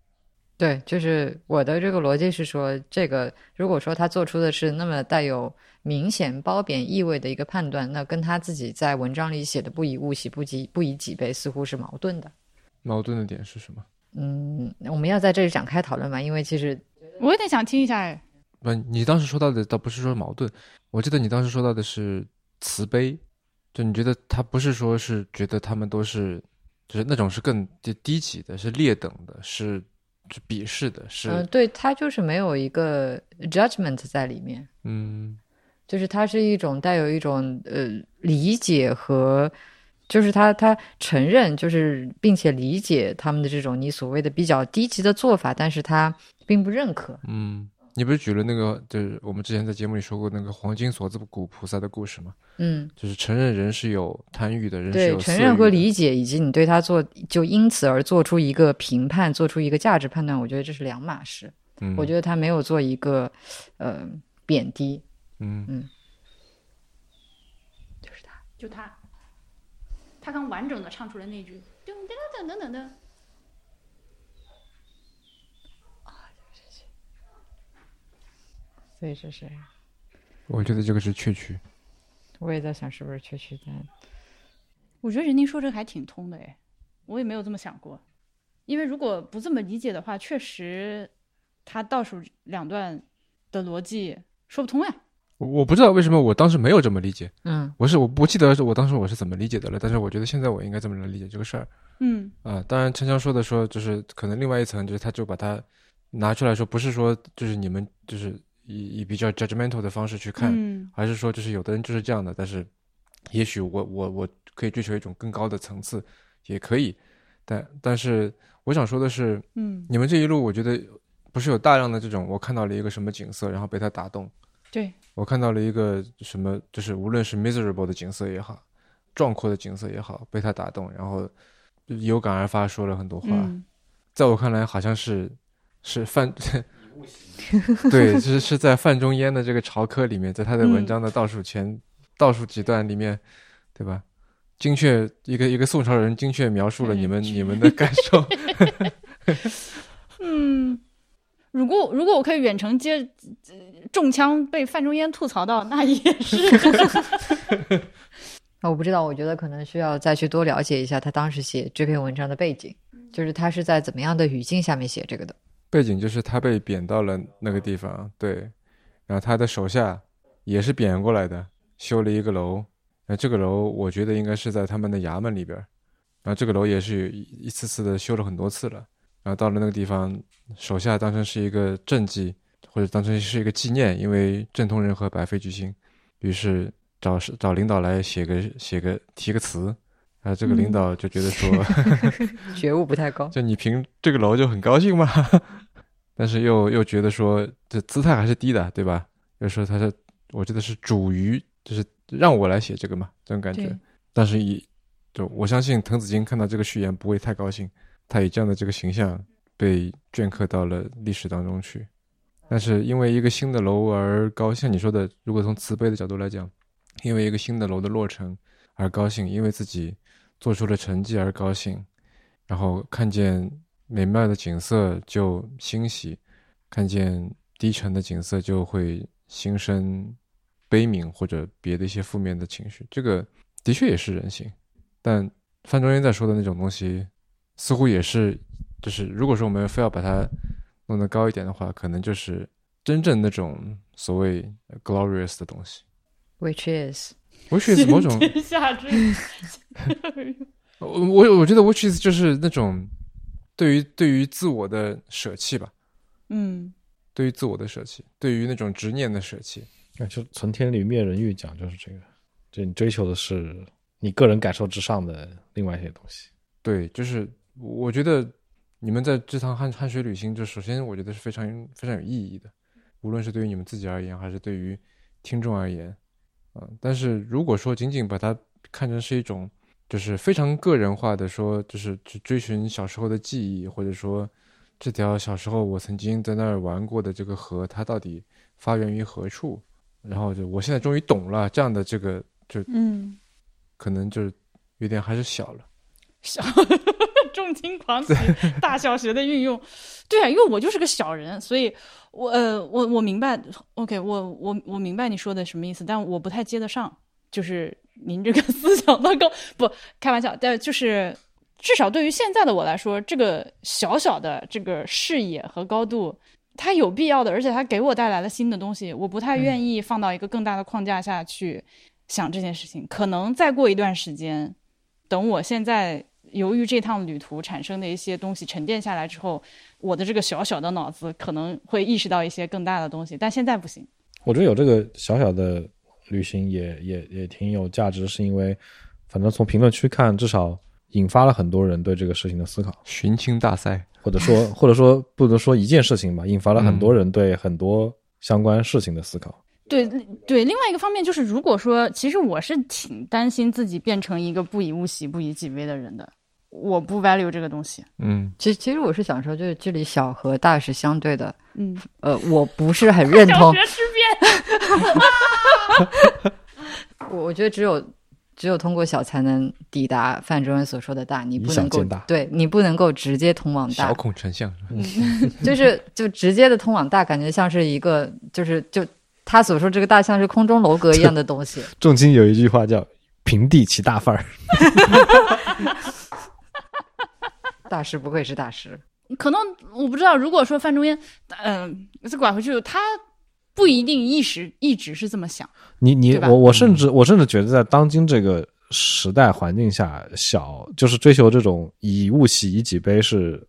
Speaker 3: 对，就是我的这个逻辑是说，这个如果说他做出的是那么带有明显褒贬意味的一个判断，那跟他自己在文章里写的“不以物喜，不及不以己悲”似乎是矛盾的。
Speaker 2: 矛盾的点是什么？
Speaker 3: 嗯，我们要在这里展开讨论吗？因为其实
Speaker 1: 我有点想听一下。哎，
Speaker 2: 不，你当时说到的倒不是说矛盾，我记得你当时说到的是慈悲。就你觉得他不是说是觉得他们都是，就是那种是更低低级的，是劣等的，是是鄙视的，是
Speaker 3: 嗯，对他就是没有一个 judgment 在里面，
Speaker 2: 嗯，
Speaker 3: 就是他是一种带有一种呃理解和，就是他他承认就是并且理解他们的这种你所谓的比较低级的做法，但是他并不认可，
Speaker 2: 嗯。你不是举了那个，就是我们之前在节目里说过那个黄金锁子古菩萨的故事吗？
Speaker 3: 嗯，
Speaker 2: 就是承认人是有贪欲的，人
Speaker 3: 是
Speaker 2: 有
Speaker 3: 承认和理解，以及你对他做，就因此而做出一个评判，做出一个价值判断，我觉得这是两码事。
Speaker 2: 嗯，
Speaker 3: 我觉得他没有做一个呃贬低。
Speaker 2: 嗯
Speaker 3: 嗯，
Speaker 1: 就是他，就他，他刚完整的唱出了那句噔噔噔噔噔噔。
Speaker 3: 所以是谁？
Speaker 2: 我觉得这个是雀曲。
Speaker 3: 我也在想是不是雀曲但
Speaker 1: 我觉得人宁说这个还挺通的哎，我也没有这么想过。因为如果不这么理解的话，确实他倒数两段的逻辑说不通呀。
Speaker 2: 我我不知道为什么我当时没有这么理解。
Speaker 3: 嗯，
Speaker 2: 我是我不记得是我当时我是怎么理解的了，但是我觉得现在我应该这么来理解这个事儿。
Speaker 1: 嗯
Speaker 2: 啊，当然陈强说的说就是可能另外一层就是他就把它拿出来说，不是说就是你们就是。以以比较 judgmental 的方式去看，还是说就是有的人就是这样的，但是也许我我我可以追求一种更高的层次，也可以，但但是我想说的是，
Speaker 1: 嗯，
Speaker 2: 你们这一路我觉得不是有大量的这种，我看到了一个什么景色，然后被它打动，
Speaker 1: 对。
Speaker 2: 我看到了一个什么，就是无论是 miserable 的景色也好，壮阔的景色也好，被它打动，然后有感而发说了很多话，在我看来好像是是犯。<laughs> 对，是是在范仲淹的这个朝科里面，在他的文章的倒数前倒数几段里面，对吧？精确一个一个宋朝人精确描述了你们你们的感受。<laughs>
Speaker 1: 嗯，如果如果我可以远程接中枪被范仲淹吐槽到，那也是。<laughs>
Speaker 3: 我不知道，我觉得可能需要再去多了解一下他当时写这篇文章的背景，就是他是在怎么样的语境下面写这个的。
Speaker 2: 背景就是他被贬到了那个地方，对，然后他的手下也是贬过来的，修了一个楼，那这个楼我觉得应该是在他们的衙门里边，然后这个楼也是一次次的修了很多次了，然后到了那个地方，手下当成是一个政绩，或者当成是一个纪念，因为政通人和白费巨星，于是找找领导来写个写个提个词。啊，这个领导就觉得说，<laughs>
Speaker 3: 觉悟不太高，<laughs>
Speaker 2: 就你评这个楼就很高兴嘛，<laughs> 但是又又觉得说这姿态还是低的，对吧？又说他是，我觉得是主于，就是让我来写这个嘛，这种感觉。但是以就我相信滕子京看到这个序言不会太高兴，他以这样的这个形象被镌刻到了历史当中去。但是因为一个新的楼而高兴，你说的，如果从慈悲的角度来讲，因为一个新的楼的落成而高兴，因为自己。做出了成绩而高兴，然后看见美妙的景色就欣喜，看见低沉的景色就会心生悲悯或者别的一些负面的情绪。这个的确也是人性，但范仲淹在说的那种东西，似乎也是，就是如果说我们非要把它弄得高一点的话，可能就是真正那种所谓 glorious 的东西。
Speaker 3: ，which is
Speaker 2: which is 某种，
Speaker 1: 天下之 <laughs>
Speaker 2: 我我我觉得 which is 就是那种对于对于自我的舍弃吧，
Speaker 1: 嗯，
Speaker 2: 对于自我的舍弃，对于那种执念的舍弃。
Speaker 4: 那就存天理灭人欲讲就是这个，就你追求的是你个人感受之上的另外一些东西。
Speaker 2: 对，就是我觉得你们在这趟汉汉水旅行，就首先我觉得是非常非常有意义的，无论是对于你们自己而言，还是对于听众而言，嗯、但是如果说仅仅把它看成是一种就是非常个人化的说，就是去追寻小时候的记忆，或者说这条小时候我曾经在那儿玩过的这个河，它到底发源于何处？然后就我现在终于懂了，这样的这个就
Speaker 1: 嗯，
Speaker 2: 可能就是有点还是小了。
Speaker 1: 小重金狂喜大小学的运用，对啊，因为我就是个小人，所以我呃我我明白，OK，我我我明白你说的什么意思，但我不太接得上，就是您这个思想的高不开玩笑，但就是至少对于现在的我来说，这个小小的这个视野和高度。它有必要的，而且它给我带来了新的东西，我不太愿意放到一个更大的框架下去想这件事情。可能再过一段时间，等我现在由于这趟旅途产生的一些东西沉淀下来之后，我的这个小小的脑子可能会意识到一些更大的东西，但现在不行。
Speaker 4: 我觉得有这个小小的旅行也也也挺有价值，是因为反正从评论区看，至少引发了很多人对这个事情的思考，
Speaker 2: 寻亲大赛，
Speaker 4: 或者说 <laughs> 或者说不能说一件事情吧，引发了很多人对很多相关事情的思考。
Speaker 1: 对对，另外一个方面就是，如果说其实我是挺担心自己变成一个不以物喜、不以己悲的人的，我不 value 这个东西。
Speaker 2: 嗯，
Speaker 3: 其实其实我是想说，就是这里小和大是相对的，
Speaker 1: 嗯，
Speaker 3: 呃，我不是很认同。
Speaker 1: 小学之辩。<laughs> <laughs>
Speaker 3: 我我觉得只有只有通过小才能抵达范仲淹所说的大，你不能够
Speaker 4: 大
Speaker 3: 对你不能够直接通往大，
Speaker 2: 小孔成像，<laughs>
Speaker 3: 就是就直接的通往大，感觉像是一个就是就他所说这个大像是空中楼阁一样的东西。
Speaker 4: 重金有一句话叫“平地起大范儿
Speaker 3: 大师不愧是大师，
Speaker 1: 可能我不知道，如果说范仲淹，嗯、再拐回去，他不一定一时一直是这么想。”。
Speaker 4: 你你我我甚至我甚至觉得，在当今这个时代环境下，小就是追求这种以物喜以己悲是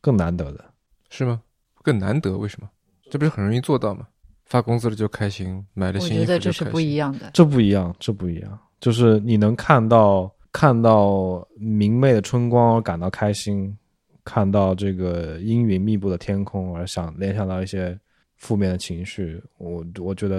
Speaker 4: 更难得的。
Speaker 2: 是吗？更难得，为什么？这不是很容易做到吗？发工资了就开心，买了
Speaker 3: 我
Speaker 2: 新衣服
Speaker 3: 觉得这是
Speaker 2: 就开心。
Speaker 3: 不一样的。
Speaker 4: 这不一样，这不一样，就是你能看到看到明媚的春光而感到开心，看到这个阴云密布的天空而想联想到一些负面的情绪，我我觉得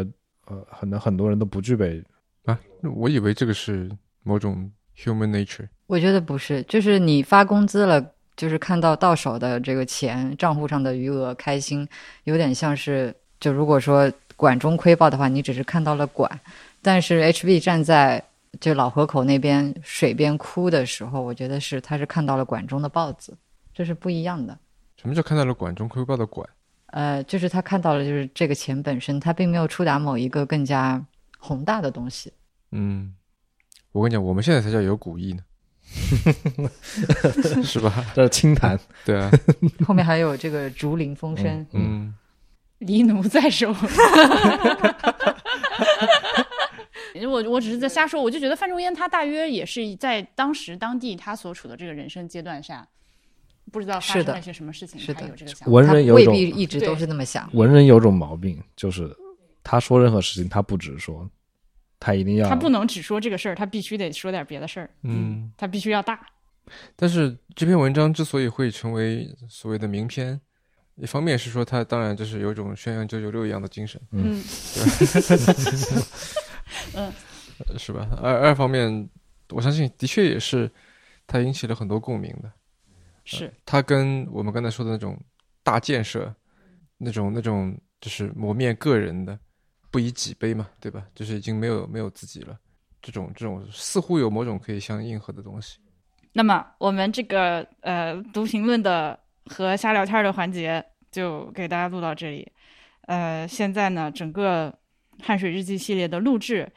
Speaker 4: 呃，可能很多人都不具备。
Speaker 2: 啊，我以为这个是某种 human nature。
Speaker 3: 我觉得不是，就是你发工资了，就是看到到手的这个钱，账户上的余额，开心，有点像是就如果说管中窥豹的话，你只是看到了管，但是 HB 站在就老河口那边水边哭的时候，我觉得是他是看到了管中的豹子，这是不一样的。
Speaker 2: 什么叫看到了管中窥豹的管？
Speaker 3: 呃，就是他看到了，就是这个钱本身，他并没有触达某一个更加宏大的东西。
Speaker 2: 嗯，我跟你讲，我们现在才叫有古意呢，<laughs> 是吧？<laughs>
Speaker 4: 这是清谈，<laughs>
Speaker 2: 对啊，
Speaker 3: 后面还有这个竹林风声，
Speaker 2: 嗯，
Speaker 1: 黎奴在手。我我只是在瞎说，我就觉得范仲淹他大约也是在当时当地他所处的这个人生阶段下，不知道发生了些什么事情，
Speaker 3: 是
Speaker 1: 他有这个想法。
Speaker 4: 文人有一种
Speaker 3: 必一直都是那么想。
Speaker 4: 文人有种毛病，就是他说任何事情他不直说，他一定要
Speaker 1: 他不能只说这个事儿，他必须得说点别的事儿。
Speaker 2: 嗯，
Speaker 1: 他必须要大。
Speaker 2: 但是这篇文章之所以会成为所谓的名篇，一方面是说他当然就是有一种宣扬九九六一样的精神，
Speaker 1: 嗯 <laughs>
Speaker 2: 呃是吧？二二方面，我相信的确也是它引起了很多共鸣的。
Speaker 1: 是
Speaker 2: 它跟我们刚才说的那种大建设，那种那种就是磨灭个人的，不以己悲嘛，对吧？就是已经没有没有自己了，这种这种似乎有某种可以相应和的东西。
Speaker 1: 那么我们这个呃读评论的和瞎聊天的环节就给大家录到这里。呃，现在呢，整个汗水日记系列的录制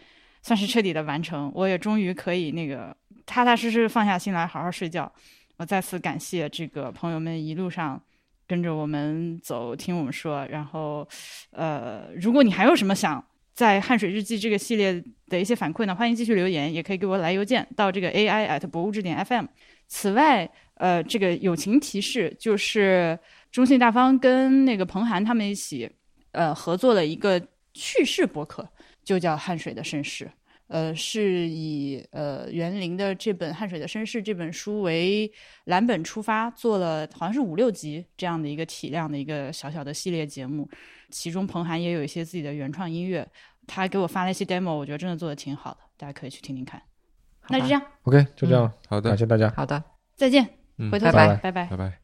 Speaker 1: 算是彻底的完成，我也终于可以那个踏踏实实放下心来好好睡觉。我再次感谢这个朋友们一路上跟着我们走，听我们说。然后，呃，如果你还有什么想在汗水日记这个系列的一些反馈呢，欢迎继续留言，也可以给我来邮件到这个 AI at 博物志点 FM。此外，呃，这个友情提示就是中信大方跟那个彭涵他们一起，呃，合作了一个趣事博客，就叫《汗水的绅士》。呃，是以呃园林的这本《汗水的绅士》这本书为蓝本出发，做了好像是五六集这样的一个体量的一个小小的系列节目。其中彭涵也有一些自己的原创音乐，他给我发了一些 demo，我觉得真的做的挺好的，大家可以去听听看。那就这样
Speaker 4: ，OK，就这样，
Speaker 2: 好的
Speaker 4: 感，谢大家。
Speaker 3: 好的。
Speaker 1: 再见，
Speaker 2: 嗯
Speaker 1: 回头
Speaker 3: 拜拜
Speaker 1: 拜拜
Speaker 2: 拜拜。